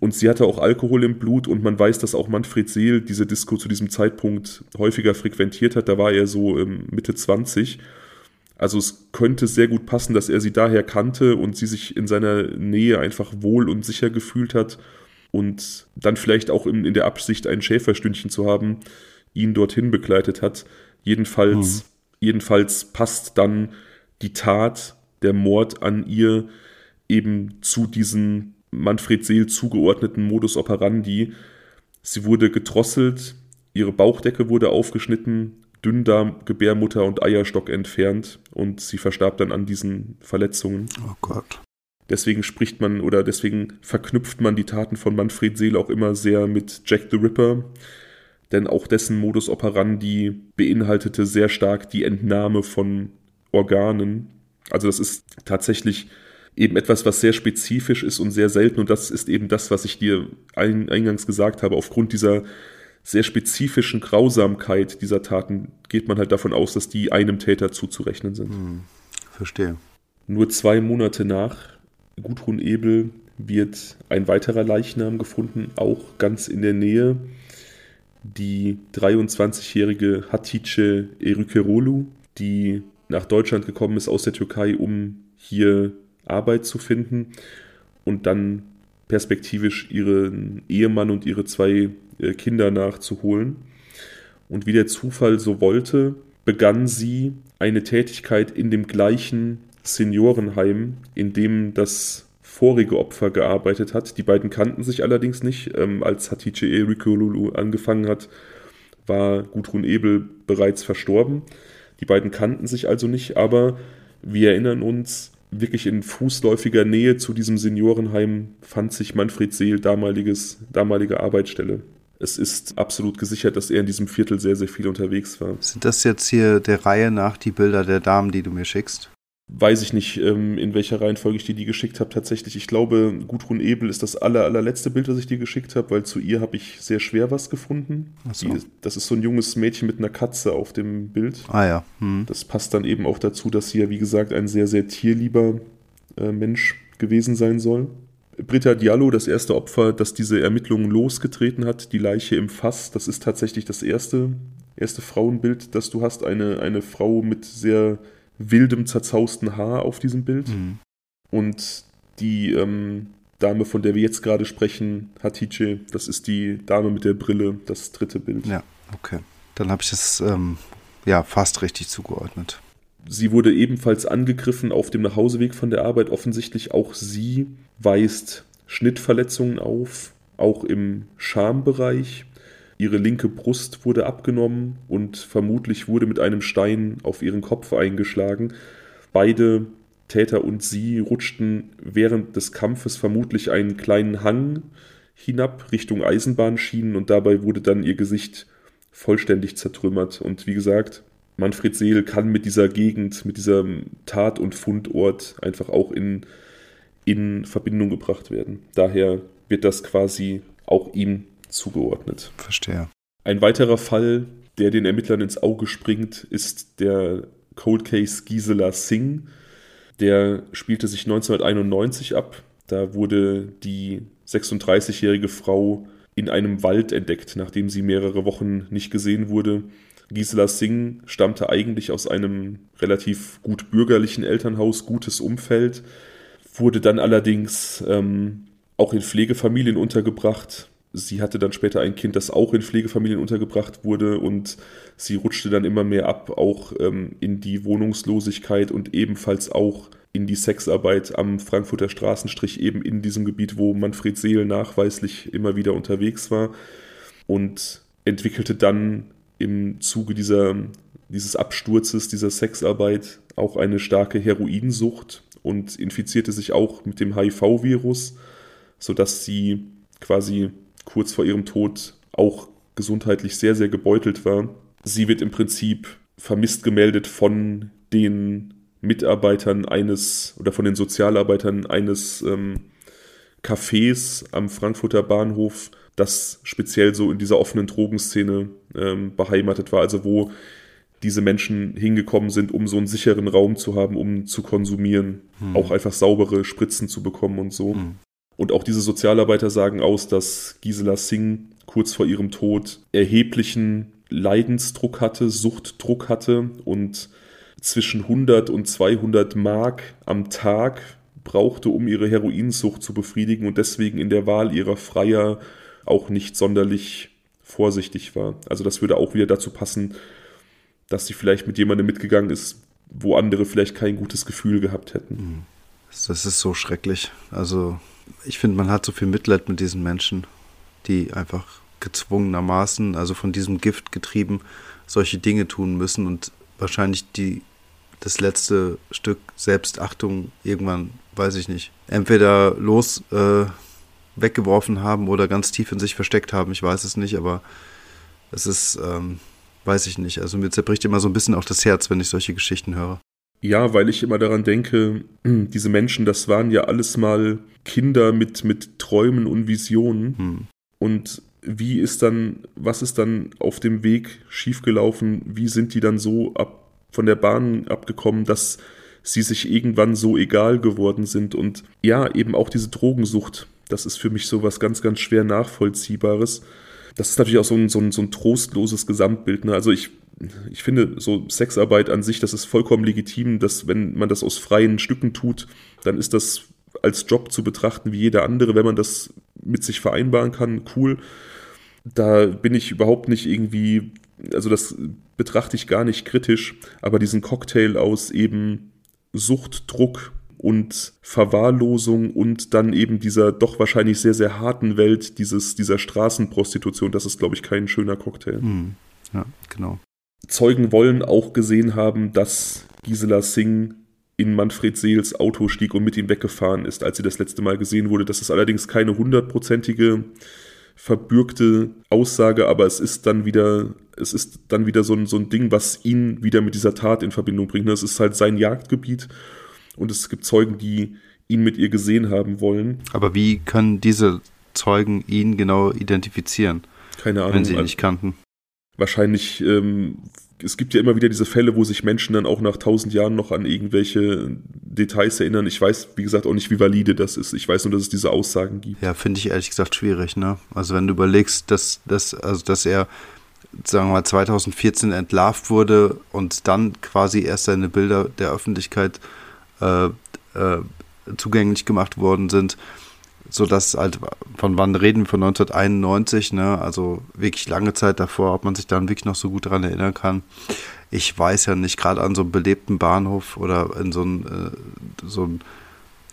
Und sie hatte auch Alkohol im Blut und man weiß, dass auch Manfred Seel diese Disco zu diesem Zeitpunkt häufiger frequentiert hat. Da war er so ähm, Mitte 20. Also es könnte sehr gut passen, dass er sie daher kannte und sie sich in seiner Nähe einfach wohl und sicher gefühlt hat und dann vielleicht auch in, in der Absicht, ein Schäferstündchen zu haben, ihn dorthin begleitet hat. Jedenfalls, hm. Jedenfalls passt dann die Tat, der Mord an ihr eben zu diesen Manfred Seel zugeordneten Modus operandi. Sie wurde gedrosselt, ihre Bauchdecke wurde aufgeschnitten, Dünndarm, Gebärmutter und Eierstock entfernt und sie verstarb dann an diesen Verletzungen.
Oh Gott.
Deswegen spricht man oder deswegen verknüpft man die Taten von Manfred Seel auch immer sehr mit Jack the Ripper, denn auch dessen Modus operandi beinhaltete sehr stark die Entnahme von Organen. Also das ist tatsächlich eben etwas, was sehr spezifisch ist und sehr selten. Und das ist eben das, was ich dir ein, eingangs gesagt habe. Aufgrund dieser sehr spezifischen Grausamkeit dieser Taten geht man halt davon aus, dass die einem Täter zuzurechnen sind. Hm,
verstehe.
Nur zwei Monate nach Gudrun Ebel wird ein weiterer Leichnam gefunden, auch ganz in der Nähe. Die 23-jährige Hatice Erükerolu, die nach Deutschland gekommen ist aus der Türkei, um hier Arbeit zu finden und dann perspektivisch ihren Ehemann und ihre zwei äh, Kinder nachzuholen. Und wie der Zufall so wollte, begann sie eine Tätigkeit in dem gleichen Seniorenheim, in dem das vorige Opfer gearbeitet hat. Die beiden kannten sich allerdings nicht. Ähm, als Hatice Erikolulu angefangen hat, war Gudrun Ebel bereits verstorben. Die beiden kannten sich also nicht, aber wir erinnern uns, wirklich in fußläufiger Nähe zu diesem Seniorenheim fand sich Manfred Seel damaliges, damalige Arbeitsstelle. Es ist absolut gesichert, dass er in diesem Viertel sehr, sehr viel unterwegs war.
Sind das jetzt hier der Reihe nach die Bilder der Damen, die du mir schickst?
Weiß ich nicht, ähm, in welcher Reihenfolge ich dir die geschickt habe. Tatsächlich, ich glaube, Gudrun Ebel ist das aller, allerletzte Bild, was ich dir geschickt habe, weil zu ihr habe ich sehr schwer was gefunden. So. Die, das ist so ein junges Mädchen mit einer Katze auf dem Bild.
Ah ja.
Hm. Das passt dann eben auch dazu, dass sie ja, wie gesagt, ein sehr, sehr tierlieber äh, Mensch gewesen sein soll. Britta Diallo, das erste Opfer, das diese Ermittlungen losgetreten hat, die Leiche im Fass, das ist tatsächlich das erste, erste Frauenbild, das du hast. Eine, eine Frau mit sehr wildem, zerzausten Haar auf diesem Bild. Mhm. Und die ähm, Dame, von der wir jetzt gerade sprechen, Hatice, das ist die Dame mit der Brille, das dritte Bild.
Ja, okay. Dann habe ich es ähm, ja fast richtig zugeordnet.
Sie wurde ebenfalls angegriffen auf dem Nachhauseweg von der Arbeit. Offensichtlich auch sie weist Schnittverletzungen auf, auch im Schambereich. Ihre linke Brust wurde abgenommen und vermutlich wurde mit einem Stein auf ihren Kopf eingeschlagen. Beide Täter und sie rutschten während des Kampfes vermutlich einen kleinen Hang hinab Richtung Eisenbahnschienen und dabei wurde dann ihr Gesicht vollständig zertrümmert. Und wie gesagt, Manfred Seel kann mit dieser Gegend, mit diesem Tat- und Fundort einfach auch in, in Verbindung gebracht werden. Daher wird das quasi auch ihm zugeordnet.
Verstehe.
Ein weiterer Fall, der den Ermittlern ins Auge springt, ist der Cold Case Gisela Singh. Der spielte sich 1991 ab. Da wurde die 36-jährige Frau in einem Wald entdeckt, nachdem sie mehrere Wochen nicht gesehen wurde. Gisela Singh stammte eigentlich aus einem relativ gut bürgerlichen Elternhaus, gutes Umfeld, wurde dann allerdings ähm, auch in Pflegefamilien untergebracht, sie hatte dann später ein Kind, das auch in Pflegefamilien untergebracht wurde und sie rutschte dann immer mehr ab, auch ähm, in die Wohnungslosigkeit und ebenfalls auch in die Sexarbeit am Frankfurter Straßenstrich, eben in diesem Gebiet, wo Manfred Seel nachweislich immer wieder unterwegs war und entwickelte dann im Zuge dieser, dieses Absturzes, dieser Sexarbeit auch eine starke Heroinsucht und infizierte sich auch mit dem HIV-Virus, sodass sie quasi kurz vor ihrem Tod auch gesundheitlich sehr, sehr gebeutelt war. Sie wird im Prinzip vermisst gemeldet von den Mitarbeitern eines oder von den Sozialarbeitern eines ähm, Cafés am Frankfurter Bahnhof, das speziell so in dieser offenen Drogenszene ähm, beheimatet war, also wo diese Menschen hingekommen sind, um so einen sicheren Raum zu haben, um zu konsumieren, hm. auch einfach saubere Spritzen zu bekommen und so. Hm. Und auch diese Sozialarbeiter sagen aus, dass Gisela Singh kurz vor ihrem Tod erheblichen Leidensdruck hatte, Suchtdruck hatte und zwischen 100 und 200 Mark am Tag brauchte, um ihre Heroinsucht zu befriedigen und deswegen in der Wahl ihrer Freier auch nicht sonderlich vorsichtig war. Also das würde auch wieder dazu passen, dass sie vielleicht mit jemandem mitgegangen ist, wo andere vielleicht kein gutes Gefühl gehabt hätten. Mhm.
Das ist so schrecklich. Also ich finde, man hat so viel Mitleid mit diesen Menschen, die einfach gezwungenermaßen, also von diesem Gift getrieben, solche Dinge tun müssen und wahrscheinlich die das letzte Stück Selbstachtung irgendwann, weiß ich nicht, entweder los äh, weggeworfen haben oder ganz tief in sich versteckt haben. Ich weiß es nicht, aber es ist, ähm, weiß ich nicht. Also mir zerbricht immer so ein bisschen auch das Herz, wenn ich solche Geschichten höre.
Ja, weil ich immer daran denke, [clears throat] diese Menschen, das waren ja alles mal Kinder mit, mit Träumen und Visionen. Hm. Und wie ist dann, was ist dann auf dem Weg schiefgelaufen? Wie sind die dann so ab, von der Bahn abgekommen, dass sie sich irgendwann so egal geworden sind? Und ja, eben auch diese Drogensucht, das ist für mich so was ganz, ganz schwer nachvollziehbares. Das ist natürlich auch so ein, so ein, so ein trostloses Gesamtbild. Ne? Also ich, ich finde, so Sexarbeit an sich, das ist vollkommen legitim, dass wenn man das aus freien Stücken tut, dann ist das als Job zu betrachten wie jeder andere, wenn man das mit sich vereinbaren kann, cool. Da bin ich überhaupt nicht irgendwie, also das betrachte ich gar nicht kritisch, aber diesen Cocktail aus eben Sucht, Druck, und Verwahrlosung und dann eben dieser doch wahrscheinlich sehr, sehr harten Welt dieses, dieser Straßenprostitution. Das ist, glaube ich, kein schöner Cocktail. Hm.
Ja, genau.
Zeugen wollen auch gesehen haben, dass Gisela Singh in Manfred Seels Auto stieg und mit ihm weggefahren ist, als sie das letzte Mal gesehen wurde. Das ist allerdings keine hundertprozentige verbürgte Aussage, aber es ist dann wieder, es ist dann wieder so ein, so ein Ding, was ihn wieder mit dieser Tat in Verbindung bringt. Es ist halt sein Jagdgebiet und es gibt Zeugen, die ihn mit ihr gesehen haben wollen.
Aber wie können diese Zeugen ihn genau identifizieren?
Keine Ahnung.
Wenn sie ihn nicht kannten.
Wahrscheinlich, ähm, es gibt ja immer wieder diese Fälle, wo sich Menschen dann auch nach tausend Jahren noch an irgendwelche Details erinnern. Ich weiß, wie gesagt, auch nicht, wie valide das ist. Ich weiß nur, dass es diese Aussagen gibt.
Ja, finde ich ehrlich gesagt schwierig, ne? Also wenn du überlegst, dass, dass, also dass er sagen wir mal 2014 entlarvt wurde und dann quasi erst seine Bilder der Öffentlichkeit äh, äh, zugänglich gemacht worden sind, sodass halt, von wann reden wir, von 1991, ne, also wirklich lange Zeit davor, ob man sich dann wirklich noch so gut daran erinnern kann. Ich weiß ja nicht, gerade an so einem belebten Bahnhof oder in so einem, äh, so einem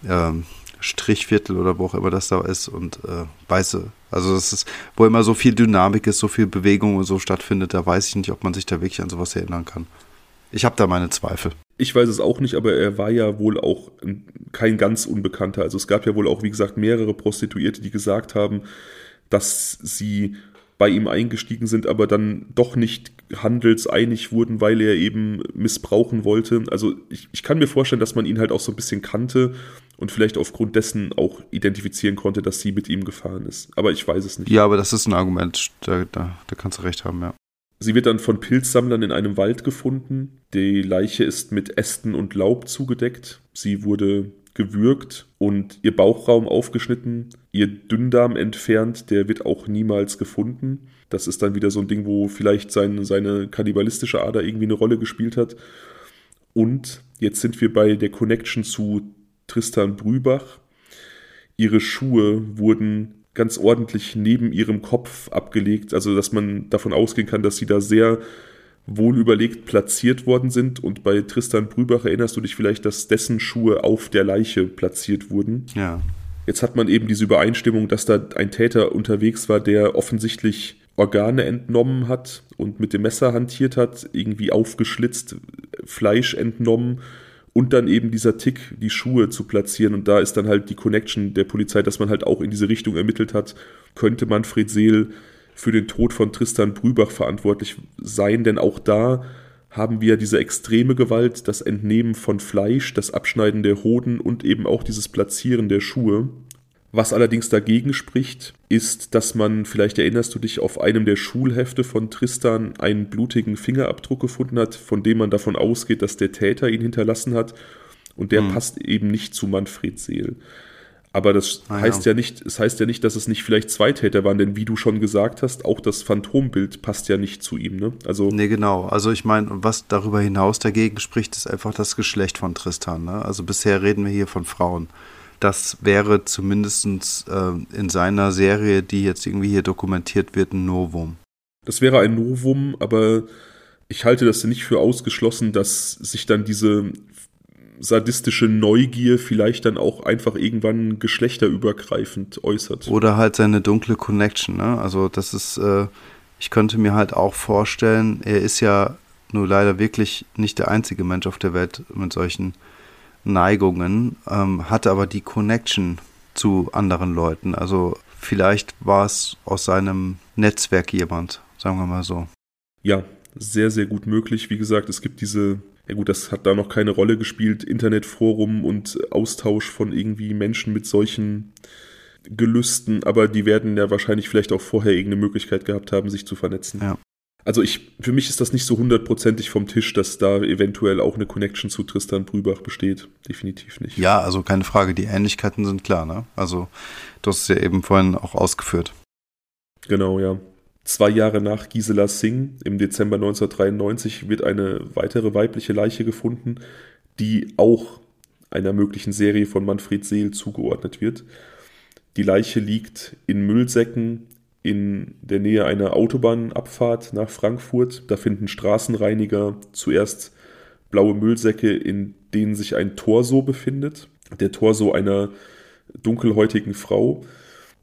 äh, Strichviertel oder wo auch immer das da ist und äh, weiße, also das ist, wo immer so viel Dynamik ist, so viel Bewegung und so stattfindet, da weiß ich nicht, ob man sich da wirklich an sowas erinnern kann. Ich habe da meine Zweifel.
Ich weiß es auch nicht, aber er war ja wohl auch kein ganz Unbekannter. Also es gab ja wohl auch, wie gesagt, mehrere Prostituierte, die gesagt haben, dass sie bei ihm eingestiegen sind, aber dann doch nicht handelseinig wurden, weil er eben missbrauchen wollte. Also ich, ich kann mir vorstellen, dass man ihn halt auch so ein bisschen kannte und vielleicht aufgrund dessen auch identifizieren konnte, dass sie mit ihm gefahren ist. Aber ich weiß es nicht.
Ja, aber das ist ein Argument, da, da, da kannst du recht haben, ja.
Sie wird dann von Pilzsammlern in einem Wald gefunden. Die Leiche ist mit Ästen und Laub zugedeckt. Sie wurde gewürgt und ihr Bauchraum aufgeschnitten, ihr Dünndarm entfernt, der wird auch niemals gefunden. Das ist dann wieder so ein Ding, wo vielleicht sein, seine kannibalistische Ader irgendwie eine Rolle gespielt hat. Und jetzt sind wir bei der Connection zu Tristan Brübach. Ihre Schuhe wurden ganz ordentlich neben ihrem Kopf abgelegt, also dass man davon ausgehen kann, dass sie da sehr wohl überlegt platziert worden sind. Und bei Tristan Brübach erinnerst du dich vielleicht, dass dessen Schuhe auf der Leiche platziert wurden.
Ja.
Jetzt hat man eben diese Übereinstimmung, dass da ein Täter unterwegs war, der offensichtlich Organe entnommen hat und mit dem Messer hantiert hat, irgendwie aufgeschlitzt, Fleisch entnommen und dann eben dieser Tick, die Schuhe zu platzieren. Und da ist dann halt die Connection der Polizei, dass man halt auch in diese Richtung ermittelt hat, könnte Manfred Seel für den Tod von Tristan Brübach verantwortlich sein, denn auch da haben wir diese extreme Gewalt, das Entnehmen von Fleisch, das Abschneiden der Hoden und eben auch dieses Platzieren der Schuhe. Was allerdings dagegen spricht, ist, dass man, vielleicht erinnerst du dich, auf einem der Schulhefte von Tristan einen blutigen Fingerabdruck gefunden hat, von dem man davon ausgeht, dass der Täter ihn hinterlassen hat. Und der hm. passt eben nicht zu Manfred Seel. Aber das ah, heißt ja. ja. nicht, es heißt ja nicht, dass es nicht vielleicht zwei Täter waren, denn wie du schon gesagt hast, auch das Phantombild passt ja nicht zu ihm, ne?
Also nee, genau. Also ich meine, was darüber hinaus dagegen spricht, ist einfach das Geschlecht von Tristan. Ne? Also bisher reden wir hier von Frauen. Das wäre zumindest äh, in seiner Serie, die jetzt irgendwie hier dokumentiert wird, ein Novum.
Das wäre ein Novum, aber ich halte das nicht für ausgeschlossen, dass sich dann diese sadistische Neugier vielleicht dann auch einfach irgendwann geschlechterübergreifend äußert.
Oder halt seine dunkle Connection, ne? Also das ist, äh, ich könnte mir halt auch vorstellen, er ist ja nur leider wirklich nicht der einzige Mensch auf der Welt mit solchen Neigungen, ähm, hatte aber die Connection zu anderen Leuten. Also vielleicht war es aus seinem Netzwerk jemand, sagen wir mal so.
Ja, sehr, sehr gut möglich. Wie gesagt, es gibt diese ja gut, das hat da noch keine Rolle gespielt, Internetforum und Austausch von irgendwie Menschen mit solchen Gelüsten, aber die werden ja wahrscheinlich vielleicht auch vorher irgendeine Möglichkeit gehabt haben, sich zu vernetzen. Ja. Also ich, für mich ist das nicht so hundertprozentig vom Tisch, dass da eventuell auch eine Connection zu Tristan Brübach besteht. Definitiv nicht.
Ja, also keine Frage, die Ähnlichkeiten sind klar, ne? Also du hast es ja eben vorhin auch ausgeführt.
Genau, ja. Zwei Jahre nach Gisela Singh, im Dezember 1993, wird eine weitere weibliche Leiche gefunden, die auch einer möglichen Serie von Manfred Seel zugeordnet wird. Die Leiche liegt in Müllsäcken in der Nähe einer Autobahnabfahrt nach Frankfurt. Da finden Straßenreiniger zuerst blaue Müllsäcke, in denen sich ein Torso befindet. Der Torso einer dunkelhäutigen Frau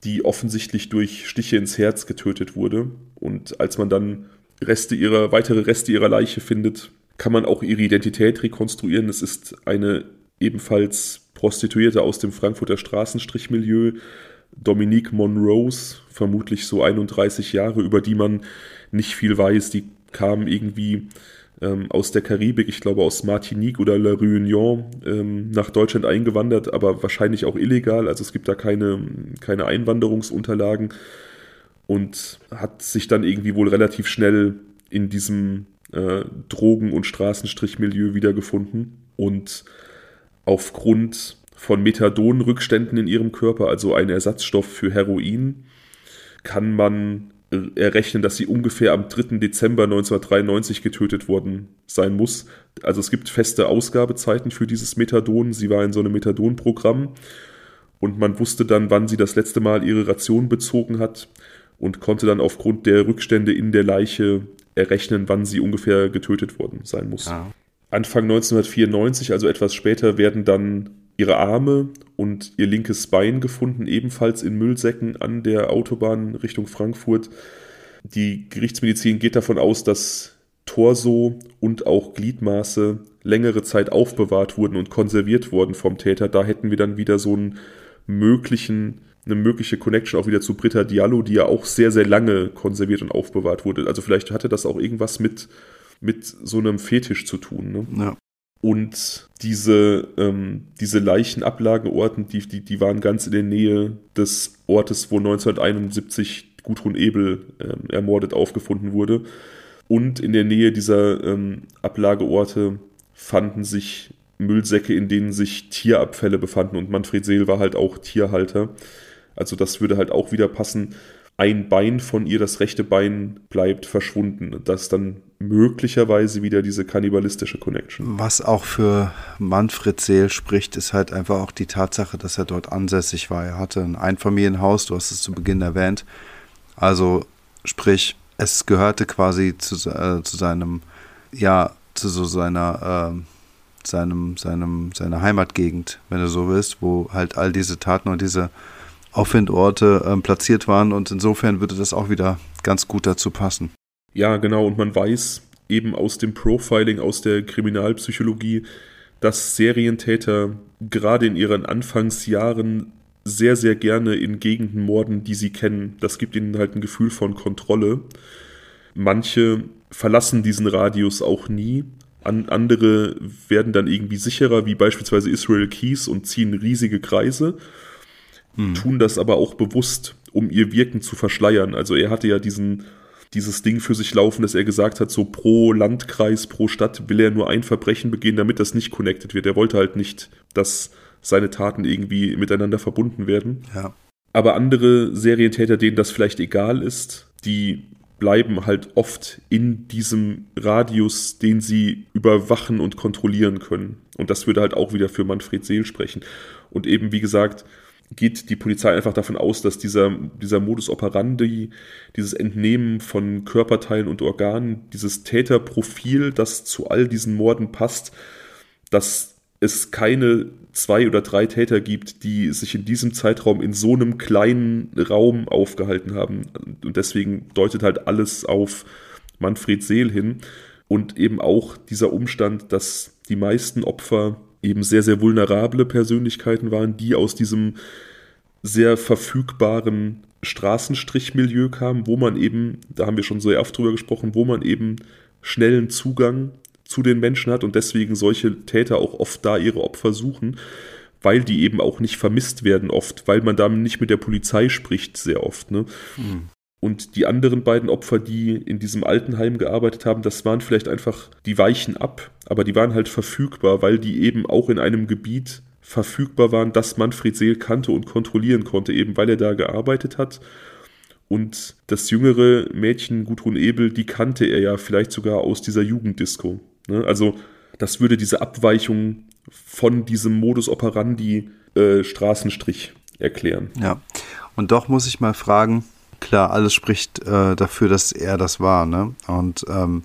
die offensichtlich durch Stiche ins Herz getötet wurde. Und als man dann Reste ihrer, weitere Reste ihrer Leiche findet, kann man auch ihre Identität rekonstruieren. Es ist eine ebenfalls Prostituierte aus dem Frankfurter Straßenstrichmilieu, Dominique Monrose, vermutlich so 31 Jahre, über die man nicht viel weiß. Die kam irgendwie ähm, aus der Karibik, ich glaube aus Martinique oder La Réunion, ähm, nach Deutschland eingewandert, aber wahrscheinlich auch illegal. Also es gibt da keine, keine Einwanderungsunterlagen und hat sich dann irgendwie wohl relativ schnell in diesem äh, Drogen- und Straßenstrichmilieu wiedergefunden und aufgrund von Methadonrückständen in ihrem Körper, also ein Ersatzstoff für Heroin, kann man errechnen, dass sie ungefähr am 3. Dezember 1993 getötet worden sein muss. Also es gibt feste Ausgabezeiten für dieses Methadon. Sie war in so einem Methadon-Programm und man wusste dann, wann sie das letzte Mal ihre Ration bezogen hat und konnte dann aufgrund der Rückstände in der Leiche errechnen, wann sie ungefähr getötet worden sein muss. Ja. Anfang 1994, also etwas später, werden dann ihre Arme und ihr linkes Bein gefunden, ebenfalls in Müllsäcken an der Autobahn Richtung Frankfurt. Die Gerichtsmedizin geht davon aus, dass Torso und auch Gliedmaße längere Zeit aufbewahrt wurden und konserviert wurden vom Täter. Da hätten wir dann wieder so einen möglichen, eine mögliche Connection auch wieder zu Britta Diallo, die ja auch sehr, sehr lange konserviert und aufbewahrt wurde. Also vielleicht hatte das auch irgendwas mit, mit so einem Fetisch zu tun. Ne? Ja. Und diese, ähm, diese Leichenablageorten, die, die, die waren ganz in der Nähe des Ortes, wo 1971 Gudrun Ebel ähm, ermordet aufgefunden wurde. Und in der Nähe dieser ähm, Ablageorte fanden sich Müllsäcke, in denen sich Tierabfälle befanden. Und Manfred Seel war halt auch Tierhalter. Also das würde halt auch wieder passen ein Bein von ihr, das rechte Bein, bleibt verschwunden. Das ist dann möglicherweise wieder diese kannibalistische Connection.
Was auch für Manfred Seel spricht, ist halt einfach auch die Tatsache, dass er dort ansässig war. Er hatte ein Einfamilienhaus, du hast es zu Beginn erwähnt. Also sprich, es gehörte quasi zu, äh, zu seinem, ja, zu so seiner, äh, seinem, seinem, seiner Heimatgegend, wenn du so willst, wo halt all diese Taten und diese Aufwindorte äh, platziert waren und insofern würde das auch wieder ganz gut dazu passen.
Ja, genau, und man weiß eben aus dem Profiling, aus der Kriminalpsychologie, dass Serientäter gerade in ihren Anfangsjahren sehr, sehr gerne in Gegenden morden, die sie kennen. Das gibt ihnen halt ein Gefühl von Kontrolle. Manche verlassen diesen Radius auch nie. An andere werden dann irgendwie sicherer, wie beispielsweise Israel Keys und ziehen riesige Kreise, hm. tun das aber auch bewusst, um ihr Wirken zu verschleiern. Also er hatte ja diesen, dieses Ding für sich laufen, dass er gesagt hat, so pro Landkreis, pro Stadt will er nur ein Verbrechen begehen, damit das nicht connected wird. Er wollte halt nicht, dass seine Taten irgendwie miteinander verbunden werden.
Ja.
Aber andere Serientäter, denen das vielleicht egal ist, die bleiben halt oft in diesem Radius, den sie überwachen und kontrollieren können. Und das würde halt auch wieder für Manfred Seel sprechen. Und eben, wie gesagt, geht die Polizei einfach davon aus, dass dieser, dieser Modus operandi, dieses Entnehmen von Körperteilen und Organen, dieses Täterprofil, das zu all diesen Morden passt, dass es keine zwei oder drei Täter gibt, die sich in diesem Zeitraum in so einem kleinen Raum aufgehalten haben. Und deswegen deutet halt alles auf Manfred Seel hin. Und eben auch dieser Umstand, dass die meisten Opfer eben sehr, sehr vulnerable Persönlichkeiten waren, die aus diesem sehr verfügbaren Straßenstrichmilieu kamen, wo man eben, da haben wir schon sehr oft drüber gesprochen, wo man eben schnellen Zugang zu den Menschen hat und deswegen solche Täter auch oft da ihre Opfer suchen, weil die eben auch nicht vermisst werden oft, weil man da nicht mit der Polizei spricht sehr oft. Ne? Mhm. Und die anderen beiden Opfer, die in diesem Altenheim gearbeitet haben, das waren vielleicht einfach, die weichen ab, aber die waren halt verfügbar, weil die eben auch in einem Gebiet verfügbar waren, das Manfred Seel kannte und kontrollieren konnte, eben weil er da gearbeitet hat. Und das jüngere Mädchen Gudrun Ebel, die kannte er ja vielleicht sogar aus dieser Jugenddisco. Ne? Also das würde diese Abweichung von diesem Modus operandi äh, Straßenstrich erklären.
Ja, und doch muss ich mal fragen, klar, alles spricht äh, dafür, dass er das war, ne? Und ähm,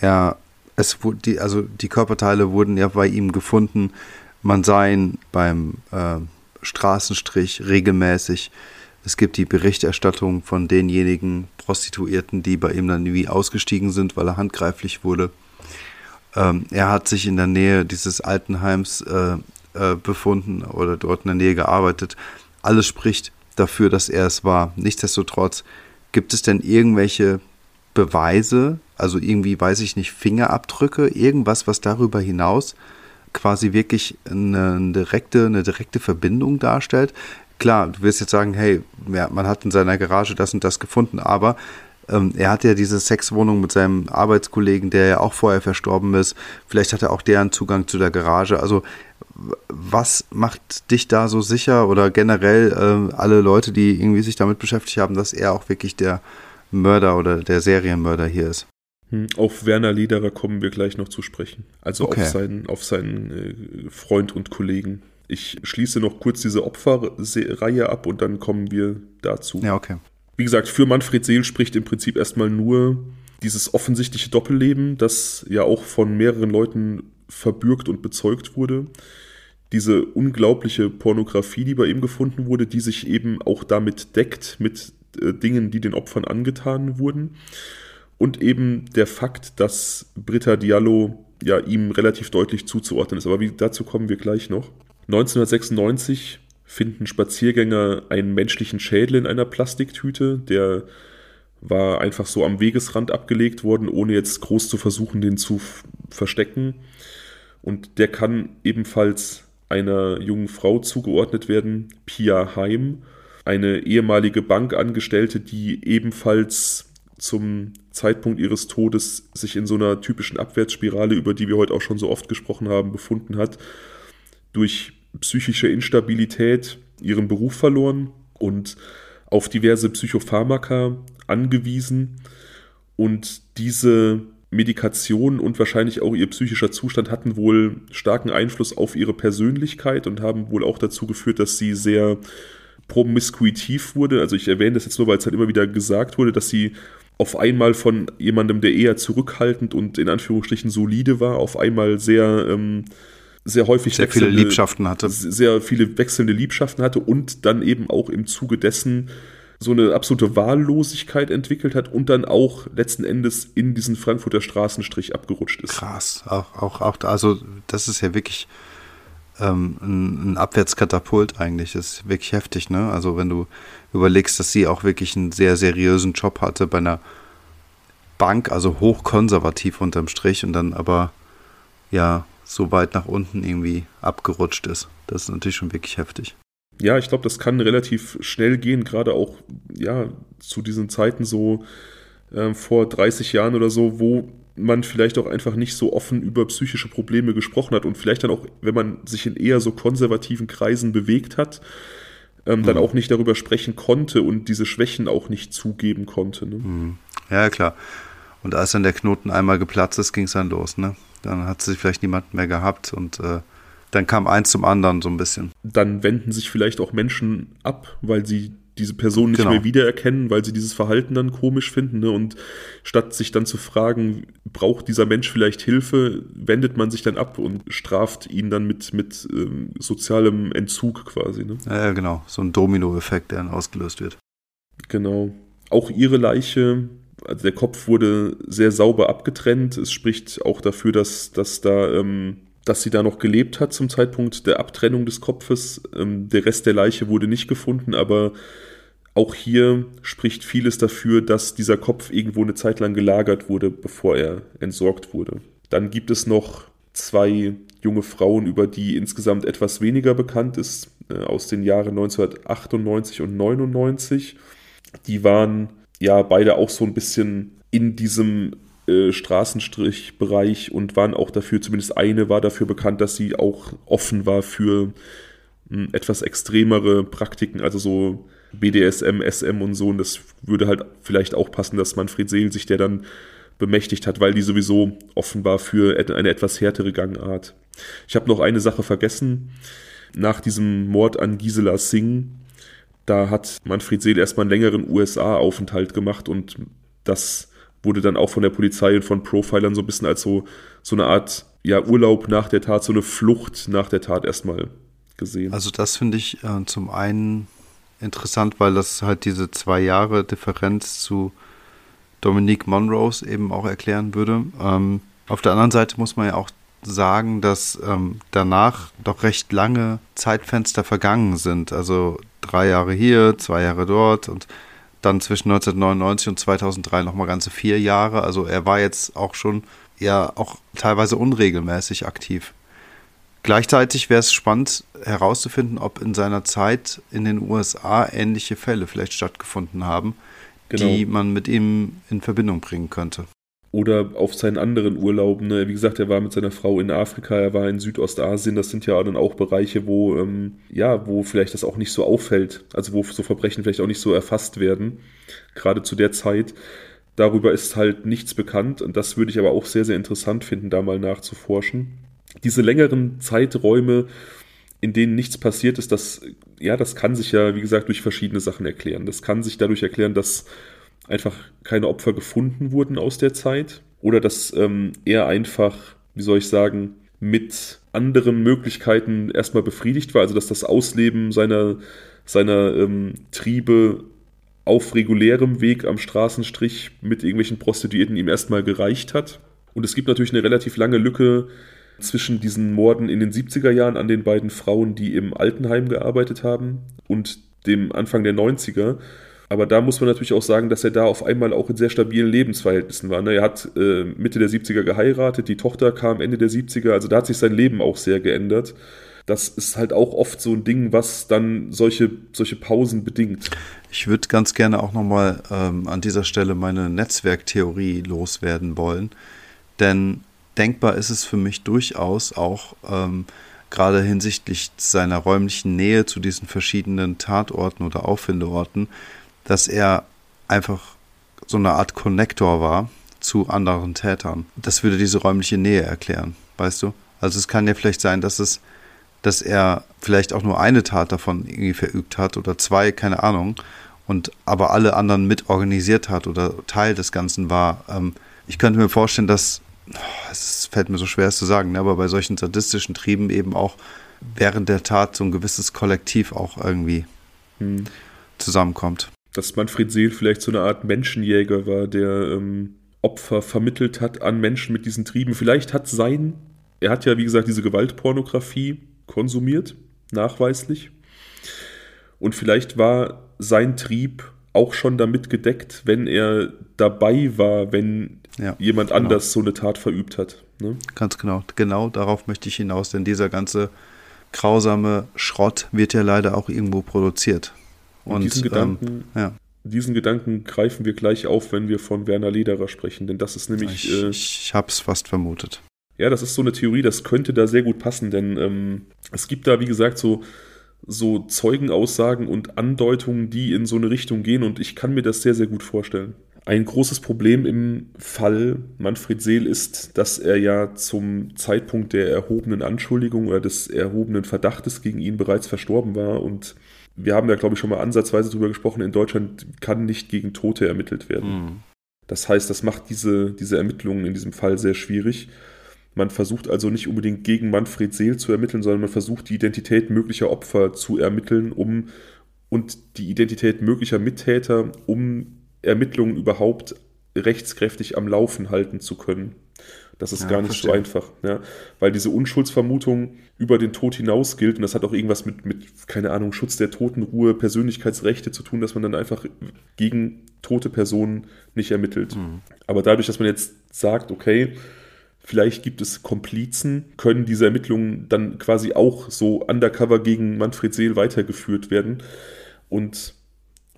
er, es die, also die Körperteile wurden ja bei ihm gefunden. Man sah ihn beim äh, Straßenstrich regelmäßig. Es gibt die Berichterstattung von denjenigen Prostituierten, die bei ihm dann irgendwie ausgestiegen sind, weil er handgreiflich wurde. Ähm, er hat sich in der Nähe dieses Altenheims äh, äh, befunden oder dort in der Nähe gearbeitet. Alles spricht dafür, dass er es war. Nichtsdestotrotz, gibt es denn irgendwelche Beweise, also irgendwie, weiß ich nicht, Fingerabdrücke, irgendwas, was darüber hinaus quasi wirklich eine direkte, eine direkte Verbindung darstellt? Klar, du wirst jetzt sagen, hey, ja, man hat in seiner Garage das und das gefunden, aber ähm, er hat ja diese Sexwohnung mit seinem Arbeitskollegen, der ja auch vorher verstorben ist. Vielleicht hat er auch deren Zugang zu der Garage. Also was macht dich da so sicher oder generell äh, alle Leute, die irgendwie sich damit beschäftigt haben, dass er auch wirklich der Mörder oder der Serienmörder hier ist?
Hm, auf Werner Lederer kommen wir gleich noch zu sprechen. Also okay. auf seinen, auf seinen äh, Freund und Kollegen. Ich schließe noch kurz diese Opferreihe ab und dann kommen wir dazu.
Ja, okay.
Wie gesagt, für Manfred Seel spricht im Prinzip erstmal nur dieses offensichtliche Doppelleben, das ja auch von mehreren Leuten verbürgt und bezeugt wurde. Diese unglaubliche Pornografie, die bei ihm gefunden wurde, die sich eben auch damit deckt, mit äh, Dingen, die den Opfern angetan wurden. Und eben der Fakt, dass Britta Diallo ja ihm relativ deutlich zuzuordnen ist. Aber wie, dazu kommen wir gleich noch. 1996 finden Spaziergänger einen menschlichen Schädel in einer Plastiktüte, der war einfach so am Wegesrand abgelegt worden, ohne jetzt groß zu versuchen, den zu verstecken. Und der kann ebenfalls einer jungen Frau zugeordnet werden, Pia Heim, eine ehemalige Bankangestellte, die ebenfalls zum Zeitpunkt ihres Todes sich in so einer typischen Abwärtsspirale, über die wir heute auch schon so oft gesprochen haben, befunden hat. Durch psychische Instabilität ihren Beruf verloren und auf diverse Psychopharmaka angewiesen. Und diese Medikation und wahrscheinlich auch ihr psychischer Zustand hatten wohl starken Einfluss auf ihre Persönlichkeit und haben wohl auch dazu geführt, dass sie sehr promiskuitiv wurde. Also ich erwähne das jetzt nur, weil es halt immer wieder gesagt wurde, dass sie auf einmal von jemandem, der eher zurückhaltend und in Anführungsstrichen solide war, auf einmal sehr ähm, sehr häufig
sehr viele Liebschaften hatte.
Sehr viele wechselnde Liebschaften hatte und dann eben auch im Zuge dessen so eine absolute Wahllosigkeit entwickelt hat und dann auch letzten Endes in diesen Frankfurter Straßenstrich abgerutscht ist.
Krass, auch, auch, auch, also das ist ja wirklich ähm, ein, ein Abwärtskatapult eigentlich. Das ist wirklich heftig, ne? Also wenn du überlegst, dass sie auch wirklich einen sehr seriösen Job hatte bei einer Bank, also hochkonservativ unterm Strich und dann aber ja so weit nach unten irgendwie abgerutscht ist. Das ist natürlich schon wirklich heftig.
Ja, ich glaube, das kann relativ schnell gehen, gerade auch ja zu diesen Zeiten so äh, vor 30 Jahren oder so, wo man vielleicht auch einfach nicht so offen über psychische Probleme gesprochen hat und vielleicht dann auch, wenn man sich in eher so konservativen Kreisen bewegt hat, ähm, mhm. dann auch nicht darüber sprechen konnte und diese Schwächen auch nicht zugeben konnte. Ne? Mhm.
Ja, klar. Und als dann der Knoten einmal geplatzt ist, ging es dann los, ne? Dann hat sie vielleicht niemanden mehr gehabt und äh, dann kam eins zum anderen so ein bisschen.
Dann wenden sich vielleicht auch Menschen ab, weil sie diese Person nicht genau. mehr wiedererkennen, weil sie dieses Verhalten dann komisch finden. Ne? Und statt sich dann zu fragen, braucht dieser Mensch vielleicht Hilfe, wendet man sich dann ab und straft ihn dann mit, mit ähm, sozialem Entzug quasi. Ne?
Ja, genau. So ein Domino-Effekt, der dann ausgelöst wird.
Genau. Auch ihre Leiche, also der Kopf wurde sehr sauber abgetrennt. Es spricht auch dafür, dass, dass da ähm, dass sie da noch gelebt hat zum Zeitpunkt der Abtrennung des Kopfes. Ähm, der Rest der Leiche wurde nicht gefunden, aber auch hier spricht vieles dafür, dass dieser Kopf irgendwo eine Zeit lang gelagert wurde, bevor er entsorgt wurde. Dann gibt es noch zwei junge Frauen, über die insgesamt etwas weniger bekannt ist, äh, aus den Jahren 1998 und 99. Die waren ja beide auch so ein bisschen in diesem äh, Straßenstrichbereich und waren auch dafür, zumindest eine war dafür bekannt, dass sie auch offen war für mh, hm, etwas extremere Praktiken, also so BDSM, SM und so. Und das würde halt vielleicht auch passen, dass Manfred Seel sich der dann bemächtigt hat, weil die sowieso offen war für eine etwas härtere Gangart. Ich habe noch eine Sache vergessen. Nach diesem Mord an Gisela Singh, da hat Manfred Seel erstmal einen längeren USA-Aufenthalt gemacht und das wurde dann auch von der Polizei und von Profilern so ein bisschen als so, so eine Art ja, Urlaub nach der Tat, so eine Flucht nach der Tat erstmal gesehen.
Also das finde ich äh, zum einen interessant, weil das halt diese zwei Jahre Differenz zu Dominique Monrose eben auch erklären würde. Ähm, auf der anderen Seite muss man ja auch sagen, dass ähm, danach doch recht lange Zeitfenster vergangen sind. Also drei Jahre hier, zwei Jahre dort und dann zwischen 1999 und 2003 nochmal ganze vier Jahre. Also er war jetzt auch schon ja auch teilweise unregelmäßig aktiv. Gleichzeitig wäre es spannend herauszufinden, ob in seiner Zeit in den USA ähnliche Fälle vielleicht stattgefunden haben, genau. die man mit ihm in Verbindung bringen könnte
oder auf seinen anderen Urlauben. Ne? Wie gesagt, er war mit seiner Frau in Afrika, er war in Südostasien. Das sind ja dann auch Bereiche, wo ähm, ja, wo vielleicht das auch nicht so auffällt, also wo so Verbrechen vielleicht auch nicht so erfasst werden, gerade zu der Zeit. Darüber ist halt nichts bekannt und das würde ich aber auch sehr, sehr interessant finden, da mal nachzuforschen. Diese längeren Zeiträume, in denen nichts passiert ist, das, ja, das kann sich ja, wie gesagt, durch verschiedene Sachen erklären. Das kann sich dadurch erklären, dass einfach keine Opfer gefunden wurden aus der Zeit oder dass ähm, er einfach, wie soll ich sagen, mit anderen Möglichkeiten erstmal befriedigt war, also dass das Ausleben seiner, seiner ähm, Triebe auf regulärem Weg am Straßenstrich mit irgendwelchen Prostituierten ihm erstmal gereicht hat. Und es gibt natürlich eine relativ lange Lücke zwischen diesen Morden in den 70er Jahren an den beiden Frauen, die im Altenheim gearbeitet haben, und dem Anfang der 90er, aber da muss man natürlich auch sagen, dass er da auf einmal auch in sehr stabilen Lebensverhältnissen war. Ne? Er hat äh, Mitte der 70er geheiratet, die Tochter kam Ende der 70er, also da hat sich sein Leben auch sehr geändert. Das ist halt auch oft so ein Ding, was dann solche, solche Pausen bedingt.
Ich würde ganz gerne auch nochmal ähm, an dieser Stelle meine Netzwerktheorie loswerden wollen. Denn denkbar ist es für mich durchaus auch, ähm, gerade hinsichtlich seiner räumlichen Nähe zu diesen verschiedenen Tatorten oder Auffindeorten, dass er einfach so eine Art Konnektor war zu anderen Tätern. Das würde diese räumliche Nähe erklären, weißt du? Also es kann ja vielleicht sein, dass es, dass er vielleicht auch nur eine Tat davon irgendwie verübt hat oder zwei, keine Ahnung, und aber alle anderen mit organisiert hat oder Teil des Ganzen war. Ähm, ich könnte mir vorstellen, dass es fällt mir so schwer es zu sagen, ne, aber bei solchen sadistischen Trieben eben auch während der Tat so ein gewisses Kollektiv auch irgendwie hm. zusammenkommt
dass Manfred Seel vielleicht so eine Art Menschenjäger war, der ähm, Opfer vermittelt hat an Menschen mit diesen Trieben. Vielleicht hat sein, er hat ja wie gesagt diese Gewaltpornografie konsumiert, nachweislich. Und vielleicht war sein Trieb auch schon damit gedeckt, wenn er dabei war, wenn ja, jemand genau. anders so eine Tat verübt hat. Ne?
Ganz genau. Genau darauf möchte ich hinaus, denn dieser ganze grausame Schrott wird ja leider auch irgendwo produziert.
Und, Und diesen, ähm, Gedanken, ja. diesen Gedanken greifen wir gleich auf, wenn wir von Werner Lederer sprechen, denn das ist nämlich.
Ich, äh, ich habe es fast vermutet.
Ja, das ist so eine Theorie, das könnte da sehr gut passen, denn ähm, es gibt da, wie gesagt, so so Zeugenaussagen und Andeutungen, die in so eine Richtung gehen und ich kann mir das sehr, sehr gut vorstellen. Ein großes Problem im Fall Manfred Seel ist, dass er ja zum Zeitpunkt der erhobenen Anschuldigung oder des erhobenen Verdachtes gegen ihn bereits verstorben war und wir haben ja, glaube ich, schon mal ansatzweise darüber gesprochen, in Deutschland kann nicht gegen Tote ermittelt werden. Mhm. Das heißt, das macht diese, diese Ermittlungen in diesem Fall sehr schwierig. Man versucht also nicht unbedingt gegen Manfred Seel zu ermitteln, sondern man versucht die Identität möglicher Opfer zu ermitteln, um und die Identität möglicher Mittäter, um Ermittlungen überhaupt rechtskräftig am Laufen halten zu können. Das ist ja, gar nicht verstehe. so einfach, ja? weil diese Unschuldsvermutung über den Tod hinaus gilt und das hat auch irgendwas mit, mit, keine Ahnung, Schutz der Totenruhe, Persönlichkeitsrechte zu tun, dass man dann einfach gegen tote Personen nicht ermittelt. Mhm. Aber dadurch, dass man jetzt sagt, okay, Vielleicht gibt es Komplizen, können diese Ermittlungen dann quasi auch so undercover gegen Manfred Seel weitergeführt werden. Und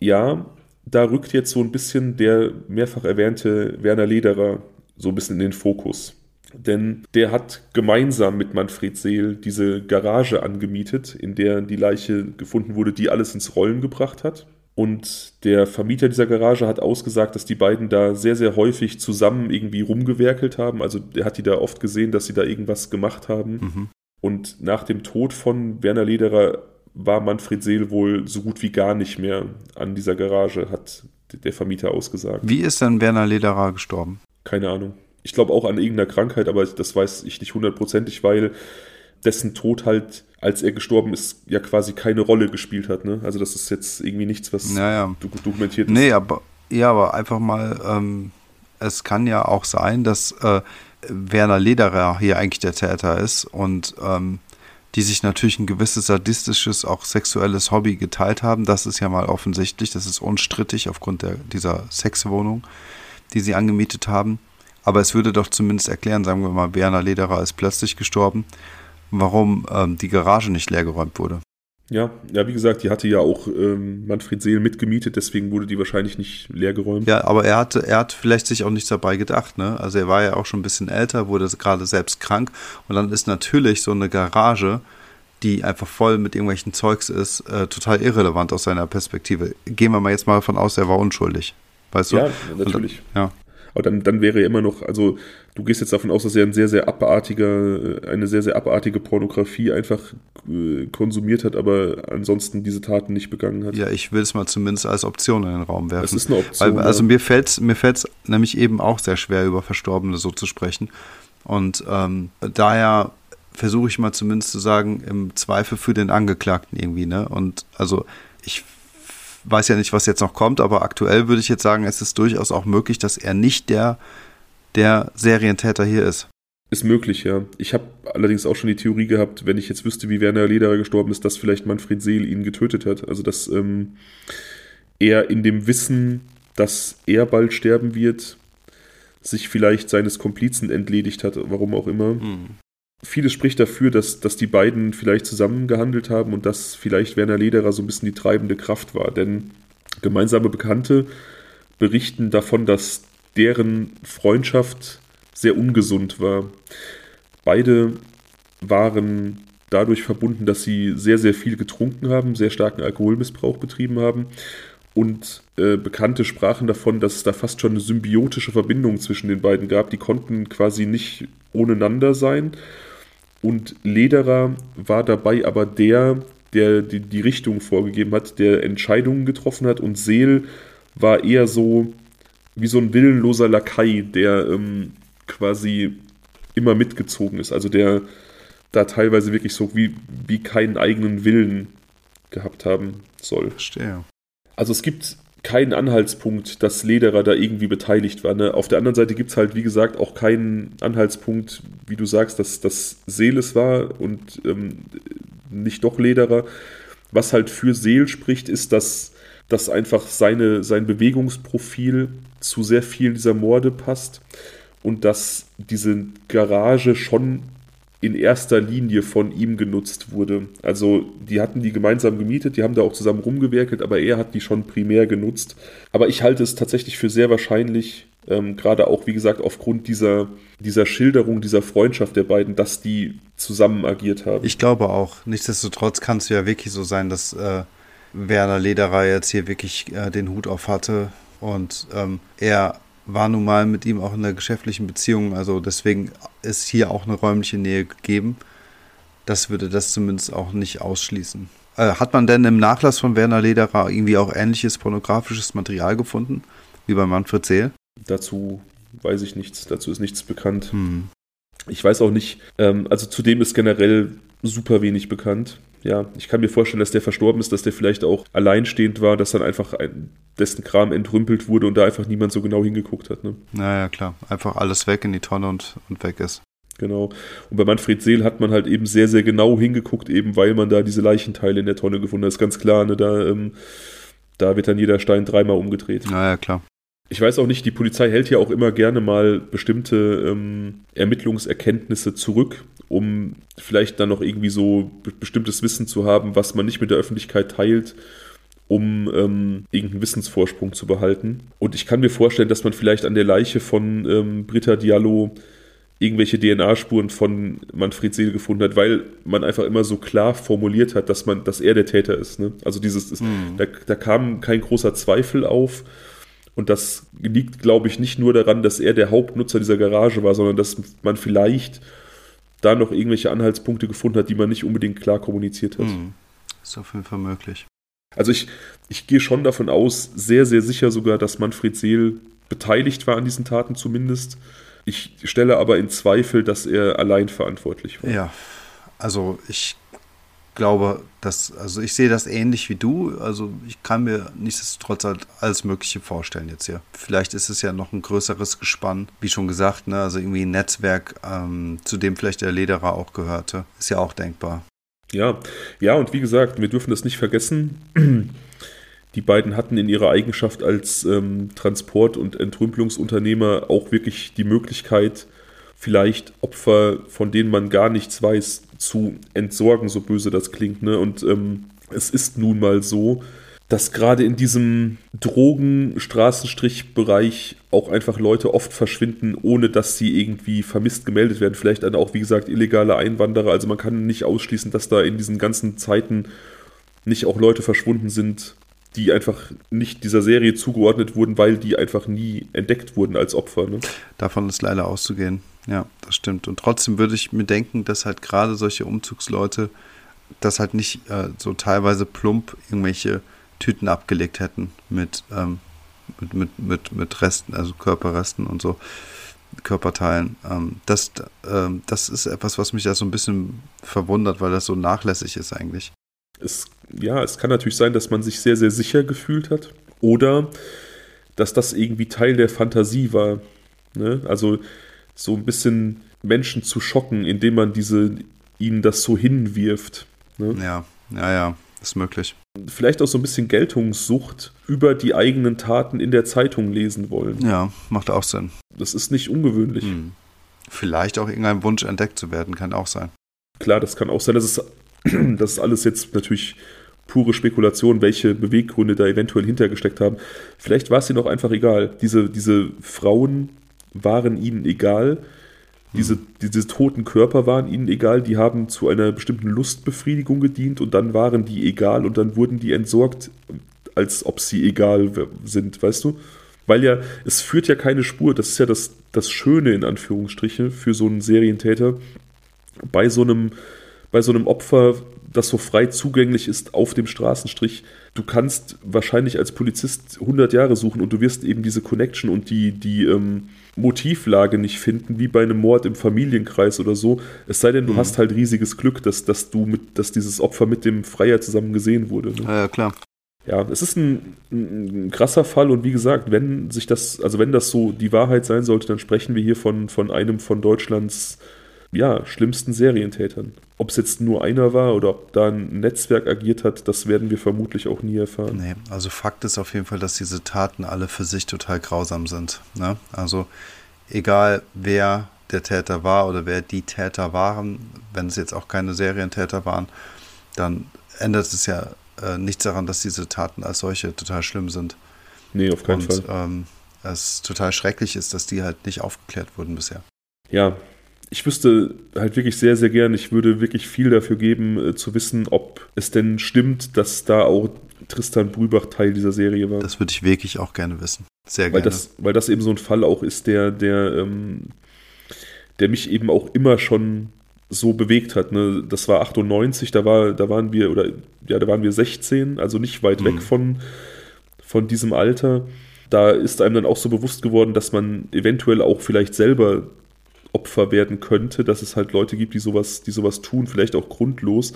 ja, da rückt jetzt so ein bisschen der mehrfach erwähnte Werner Lederer so ein bisschen in den Fokus. Denn der hat gemeinsam mit Manfred Seel diese Garage angemietet, in der die Leiche gefunden wurde, die alles ins Rollen gebracht hat. Und der Vermieter dieser Garage hat ausgesagt, dass die beiden da sehr, sehr häufig zusammen irgendwie rumgewerkelt haben. Also er hat die da oft gesehen, dass sie da irgendwas gemacht haben. Mhm. Und nach dem Tod von Werner Lederer war Manfred Seel wohl so gut wie gar nicht mehr an dieser Garage, hat der Vermieter ausgesagt.
Wie ist denn Werner Lederer gestorben?
Keine Ahnung. Ich glaube auch an irgendeiner Krankheit, aber das weiß ich nicht hundertprozentig, weil dessen Tod halt, als er gestorben ist, ja quasi keine Rolle gespielt hat. Ne? Also das ist jetzt irgendwie nichts, was
naja. dokumentiert ist. Nee, aber, ja, aber einfach mal, ähm, es kann ja auch sein, dass äh, Werner Lederer hier eigentlich der Täter ist und ähm, die sich natürlich ein gewisses sadistisches, auch sexuelles Hobby geteilt haben. Das ist ja mal offensichtlich, das ist unstrittig aufgrund der, dieser Sexwohnung, die sie angemietet haben. Aber es würde doch zumindest erklären, sagen wir mal, Werner Lederer ist plötzlich gestorben warum ähm, die Garage nicht leergeräumt wurde.
Ja, ja, wie gesagt, die hatte ja auch ähm, Manfred Seel mitgemietet, deswegen wurde die wahrscheinlich nicht leergeräumt.
Ja, aber er hatte, er hat vielleicht sich auch nichts dabei gedacht, ne? Also er war ja auch schon ein bisschen älter, wurde gerade selbst krank und dann ist natürlich so eine Garage, die einfach voll mit irgendwelchen Zeugs ist, äh, total irrelevant aus seiner Perspektive. Gehen wir mal jetzt mal davon aus, er war unschuldig. Weißt du?
Ja, natürlich. Und, ja. Aber dann, dann wäre er immer noch, also du gehst jetzt davon aus, dass er ein sehr, sehr abartiger, äh, eine sehr, sehr abartige Pornografie einfach äh, konsumiert hat, aber ansonsten diese Taten nicht begangen hat.
Ja, ich will es mal zumindest als Option in den Raum werfen. Das
ist eine Option.
Weil, also ja. mir fällt es mir fällt's nämlich eben auch sehr schwer, über Verstorbene so zu sprechen. Und ähm, daher versuche ich mal zumindest zu sagen, im Zweifel für den Angeklagten irgendwie, ne? Und also ich weiß ja nicht, was jetzt noch kommt, aber aktuell würde ich jetzt sagen, es ist durchaus auch möglich, dass er nicht der, der Serientäter hier ist.
Ist möglich, ja. Ich habe allerdings auch schon die Theorie gehabt, wenn ich jetzt wüsste, wie Werner Lederer gestorben ist, dass vielleicht Manfred Seel ihn getötet hat. Also dass ähm, er in dem Wissen, dass er bald sterben wird, sich vielleicht seines Komplizen entledigt hat, warum auch immer. Mhm. Vieles spricht dafür, dass, dass die beiden vielleicht zusammen gehandelt haben und dass vielleicht Werner Lederer so ein bisschen die treibende Kraft war. Denn gemeinsame Bekannte berichten davon, dass deren Freundschaft sehr ungesund war. Beide waren dadurch verbunden, dass sie sehr, sehr viel getrunken haben, sehr starken Alkoholmissbrauch betrieben haben. Und äh, Bekannte sprachen davon, dass es da fast schon eine symbiotische Verbindung zwischen den beiden gab. Die konnten quasi nicht ohneinander sein. Und Lederer war dabei aber der, der die, die Richtung vorgegeben hat, der Entscheidungen getroffen hat. Und Seel war eher so wie so ein willenloser Lakai, der ähm, quasi immer mitgezogen ist. Also der da teilweise wirklich so wie, wie keinen eigenen Willen gehabt haben soll.
Verstehe.
Also es gibt keinen Anhaltspunkt, dass Lederer da irgendwie beteiligt war. Ne? Auf der anderen Seite gibt es halt, wie gesagt, auch keinen Anhaltspunkt, wie du sagst, dass das Seeles war und ähm, nicht doch Lederer. Was halt für Seel spricht, ist, dass, dass einfach seine, sein Bewegungsprofil zu sehr vielen dieser Morde passt und dass diese Garage schon in erster Linie von ihm genutzt wurde. Also die hatten die gemeinsam gemietet, die haben da auch zusammen rumgewerkelt, aber er hat die schon primär genutzt. Aber ich halte es tatsächlich für sehr wahrscheinlich, ähm, gerade auch wie gesagt aufgrund dieser, dieser Schilderung, dieser Freundschaft der beiden, dass die zusammen agiert haben.
Ich glaube auch. Nichtsdestotrotz kann es ja wirklich so sein, dass äh, Werner Lederer jetzt hier wirklich äh, den Hut auf hatte und ähm, er war nun mal mit ihm auch in einer geschäftlichen Beziehung, also deswegen ist hier auch eine räumliche Nähe gegeben. Das würde das zumindest auch nicht ausschließen. Äh, hat man denn im Nachlass von Werner Lederer irgendwie auch ähnliches pornografisches Material gefunden, wie bei Manfred Seel?
Dazu weiß ich nichts, dazu ist nichts bekannt. Hm. Ich weiß auch nicht, ähm, also zudem ist generell super wenig bekannt. Ja, ich kann mir vorstellen, dass der verstorben ist, dass der vielleicht auch alleinstehend war, dass dann einfach ein, dessen Kram entrümpelt wurde und da einfach niemand so genau hingeguckt hat. Ne?
Naja, klar. Einfach alles weg in die Tonne und, und weg ist.
Genau. Und bei Manfred Seel hat man halt eben sehr, sehr genau hingeguckt, eben weil man da diese Leichenteile in der Tonne gefunden hat. Das ist ganz klar, ne? da, ähm, da wird dann jeder Stein dreimal umgedreht.
Naja, klar.
Ich weiß auch nicht, die Polizei hält ja auch immer gerne mal bestimmte ähm, Ermittlungserkenntnisse zurück, um vielleicht dann noch irgendwie so bestimmtes Wissen zu haben, was man nicht mit der Öffentlichkeit teilt, um ähm, irgendeinen Wissensvorsprung zu behalten. Und ich kann mir vorstellen, dass man vielleicht an der Leiche von ähm, Britta Diallo irgendwelche DNA-Spuren von Manfred Seel gefunden hat, weil man einfach immer so klar formuliert hat, dass man, dass er der Täter ist. Ne? Also dieses, mhm. da, da kam kein großer Zweifel auf und das liegt, glaube ich, nicht nur daran, dass er der Hauptnutzer dieser Garage war, sondern dass man vielleicht da noch irgendwelche Anhaltspunkte gefunden hat, die man nicht unbedingt klar kommuniziert hat. Mhm.
Ist auf jeden Fall möglich.
Also ich, ich gehe schon davon aus, sehr, sehr sicher sogar, dass Manfred Seel beteiligt war an diesen Taten zumindest. Ich stelle aber in Zweifel, dass er allein verantwortlich war.
Ja, also ich glaube, dass, also ich sehe das ähnlich wie du. Also ich kann mir nichtsdestotrotz halt alles Mögliche vorstellen jetzt hier. Vielleicht ist es ja noch ein größeres Gespann, wie schon gesagt, ne? also irgendwie ein Netzwerk, ähm, zu dem vielleicht der Lederer auch gehörte. Ist ja auch denkbar.
Ja, ja, und wie gesagt, wir dürfen das nicht vergessen. [clears throat] Die beiden hatten in ihrer Eigenschaft als ähm, Transport- und Entrümpelungsunternehmer auch wirklich die Möglichkeit, vielleicht Opfer, von denen man gar nichts weiß, zu entsorgen, so böse das klingt. Ne? Und ähm, es ist nun mal so, dass gerade in diesem Drogen-Straßenstrich-Bereich auch einfach Leute oft verschwinden, ohne dass sie irgendwie vermisst gemeldet werden. Vielleicht dann auch, wie gesagt, illegale Einwanderer. Also man kann nicht ausschließen, dass da in diesen ganzen Zeiten nicht auch Leute verschwunden sind, die einfach nicht dieser Serie zugeordnet wurden, weil die einfach nie entdeckt wurden als Opfer. Ne?
Davon ist leider auszugehen. Ja, das stimmt. Und trotzdem würde ich mir denken, dass halt gerade solche Umzugsleute das halt nicht äh, so teilweise plump irgendwelche Tüten abgelegt hätten mit, ähm, mit, mit, mit, mit Resten, also Körperresten und so, Körperteilen. Ähm, das, äh, das ist etwas, was mich da so ein bisschen verwundert, weil das so nachlässig ist eigentlich.
Es, ja, es kann natürlich sein, dass man sich sehr, sehr sicher gefühlt hat oder dass das irgendwie Teil der Fantasie war. Ne? Also so ein bisschen Menschen zu schocken, indem man diese ihnen das so hinwirft.
Ne? Ja, ja, ja, ist möglich.
Vielleicht auch so ein bisschen Geltungssucht über die eigenen Taten in der Zeitung lesen wollen.
Ja, macht auch Sinn.
Das ist nicht ungewöhnlich. Hm.
Vielleicht auch irgendein Wunsch entdeckt zu werden, kann auch sein.
Klar, das kann auch sein. Das ist, [clears throat] das ist alles jetzt natürlich pure Spekulation, welche Beweggründe da eventuell hintergesteckt haben. Vielleicht war es ihnen auch einfach egal. Diese, diese Frauen waren ihnen egal. Diese, diese toten Körper waren ihnen egal, die haben zu einer bestimmten Lustbefriedigung gedient und dann waren die egal und dann wurden die entsorgt, als ob sie egal sind, weißt du? Weil ja, es führt ja keine Spur, das ist ja das, das Schöne in Anführungsstriche für so einen Serientäter. Bei so einem, bei so einem Opfer, das so frei zugänglich ist auf dem Straßenstrich, du kannst wahrscheinlich als Polizist 100 Jahre suchen und du wirst eben diese Connection und die, die, ähm, Motivlage nicht finden, wie bei einem Mord im Familienkreis oder so. Es sei denn, du mhm. hast halt riesiges Glück, dass, dass du mit, dass dieses Opfer mit dem Freier zusammen gesehen wurde. Ne?
Ja, klar.
Ja, es ist ein, ein, krasser Fall und wie gesagt, wenn sich das, also wenn das so die Wahrheit sein sollte, dann sprechen wir hier von, von einem von Deutschlands ja, schlimmsten Serientätern. Ob es jetzt nur einer war oder ob da ein Netzwerk agiert hat, das werden wir vermutlich auch nie erfahren.
Nee, also Fakt ist auf jeden Fall, dass diese Taten alle für sich total grausam sind. Ne? Also egal wer der Täter war oder wer die Täter waren, wenn es jetzt auch keine Serientäter waren, dann ändert es ja äh, nichts daran, dass diese Taten als solche total schlimm sind.
Nee, auf keinen Und, Fall.
Ähm, es total schrecklich ist, dass die halt nicht aufgeklärt wurden bisher.
Ja, ich wüsste halt wirklich sehr, sehr gern, ich würde wirklich viel dafür geben, äh, zu wissen, ob es denn stimmt, dass da auch Tristan Brübach Teil dieser Serie war.
Das würde ich wirklich auch gerne wissen. Sehr
weil
gerne.
Das, weil das eben so ein Fall auch ist, der, der, ähm, der mich eben auch immer schon so bewegt hat. Ne? Das war 98, da, war, da waren wir, oder ja, da waren wir 16, also nicht weit mhm. weg von, von diesem Alter. Da ist einem dann auch so bewusst geworden, dass man eventuell auch vielleicht selber Opfer werden könnte, dass es halt Leute gibt, die sowas, die sowas tun, vielleicht auch grundlos.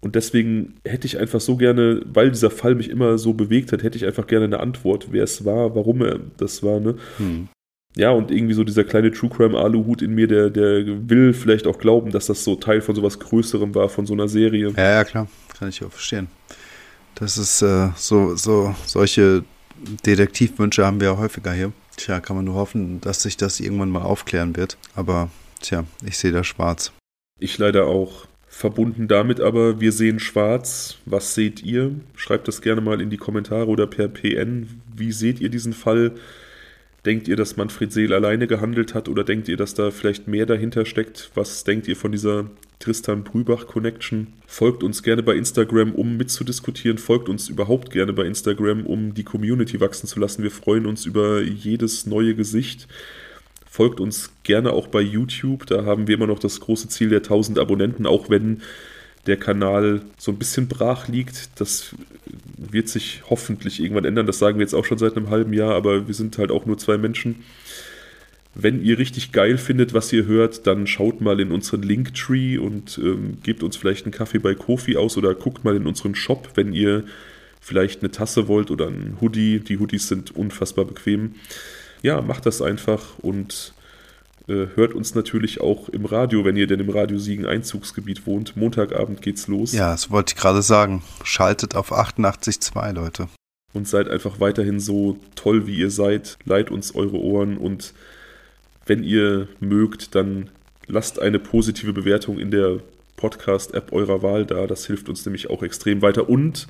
Und deswegen hätte ich einfach so gerne, weil dieser Fall mich immer so bewegt hat, hätte ich einfach gerne eine Antwort, wer es war, warum er das war. Ne? Hm. Ja, und irgendwie so dieser kleine True Crime Aluhut in mir, der, der will vielleicht auch glauben, dass das so Teil von sowas Größerem war, von so einer Serie.
Ja, ja, klar. Kann ich auch verstehen. Das ist äh, so, so, solche Detektivwünsche haben wir ja häufiger hier. Tja, kann man nur hoffen, dass sich das irgendwann mal aufklären wird. Aber tja, ich sehe da schwarz.
Ich leider auch. Verbunden damit aber, wir sehen schwarz. Was seht ihr? Schreibt das gerne mal in die Kommentare oder per PN. Wie seht ihr diesen Fall? Denkt ihr, dass Manfred Seel alleine gehandelt hat oder denkt ihr, dass da vielleicht mehr dahinter steckt? Was denkt ihr von dieser Tristan Brübach Connection. Folgt uns gerne bei Instagram, um mitzudiskutieren. Folgt uns überhaupt gerne bei Instagram, um die Community wachsen zu lassen. Wir freuen uns über jedes neue Gesicht. Folgt uns gerne auch bei YouTube. Da haben wir immer noch das große Ziel der 1000 Abonnenten, auch wenn der Kanal so ein bisschen brach liegt. Das wird sich hoffentlich irgendwann ändern. Das sagen wir jetzt auch schon seit einem halben Jahr, aber wir sind halt auch nur zwei Menschen. Wenn ihr richtig geil findet, was ihr hört, dann schaut mal in unseren Linktree und ähm, gebt uns vielleicht einen Kaffee bei Kofi aus oder guckt mal in unseren Shop, wenn ihr vielleicht eine Tasse wollt oder ein Hoodie. Die Hoodies sind unfassbar bequem. Ja, macht das einfach und äh, hört uns natürlich auch im Radio, wenn ihr denn im Radio Siegen Einzugsgebiet wohnt. Montagabend geht's los.
Ja, das wollte ich gerade sagen. Schaltet auf 88.2, Leute.
Und seid einfach weiterhin so toll, wie ihr seid. Leiht uns eure Ohren und wenn ihr mögt, dann lasst eine positive Bewertung in der Podcast-App eurer Wahl da. Das hilft uns nämlich auch extrem weiter. Und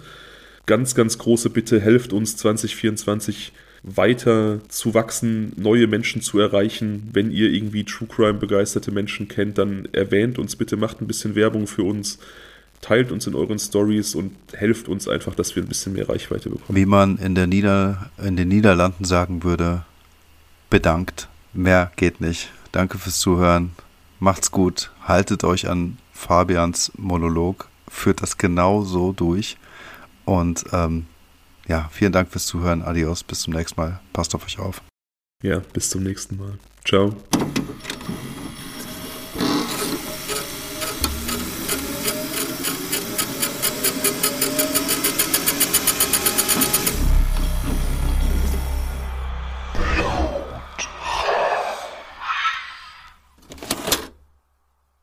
ganz, ganz große Bitte, helft uns 2024 weiter zu wachsen, neue Menschen zu erreichen. Wenn ihr irgendwie True Crime begeisterte Menschen kennt, dann erwähnt uns bitte, macht ein bisschen Werbung für uns, teilt uns in euren Stories und helft uns einfach, dass wir ein bisschen mehr Reichweite bekommen.
Wie man in, der Nieder in den Niederlanden sagen würde, bedankt. Mehr geht nicht. Danke fürs Zuhören. Macht's gut. Haltet euch an Fabians Monolog. Führt das genau so durch. Und ähm, ja, vielen Dank fürs Zuhören. Adios. Bis zum nächsten Mal. Passt auf euch auf.
Ja, bis zum nächsten Mal. Ciao.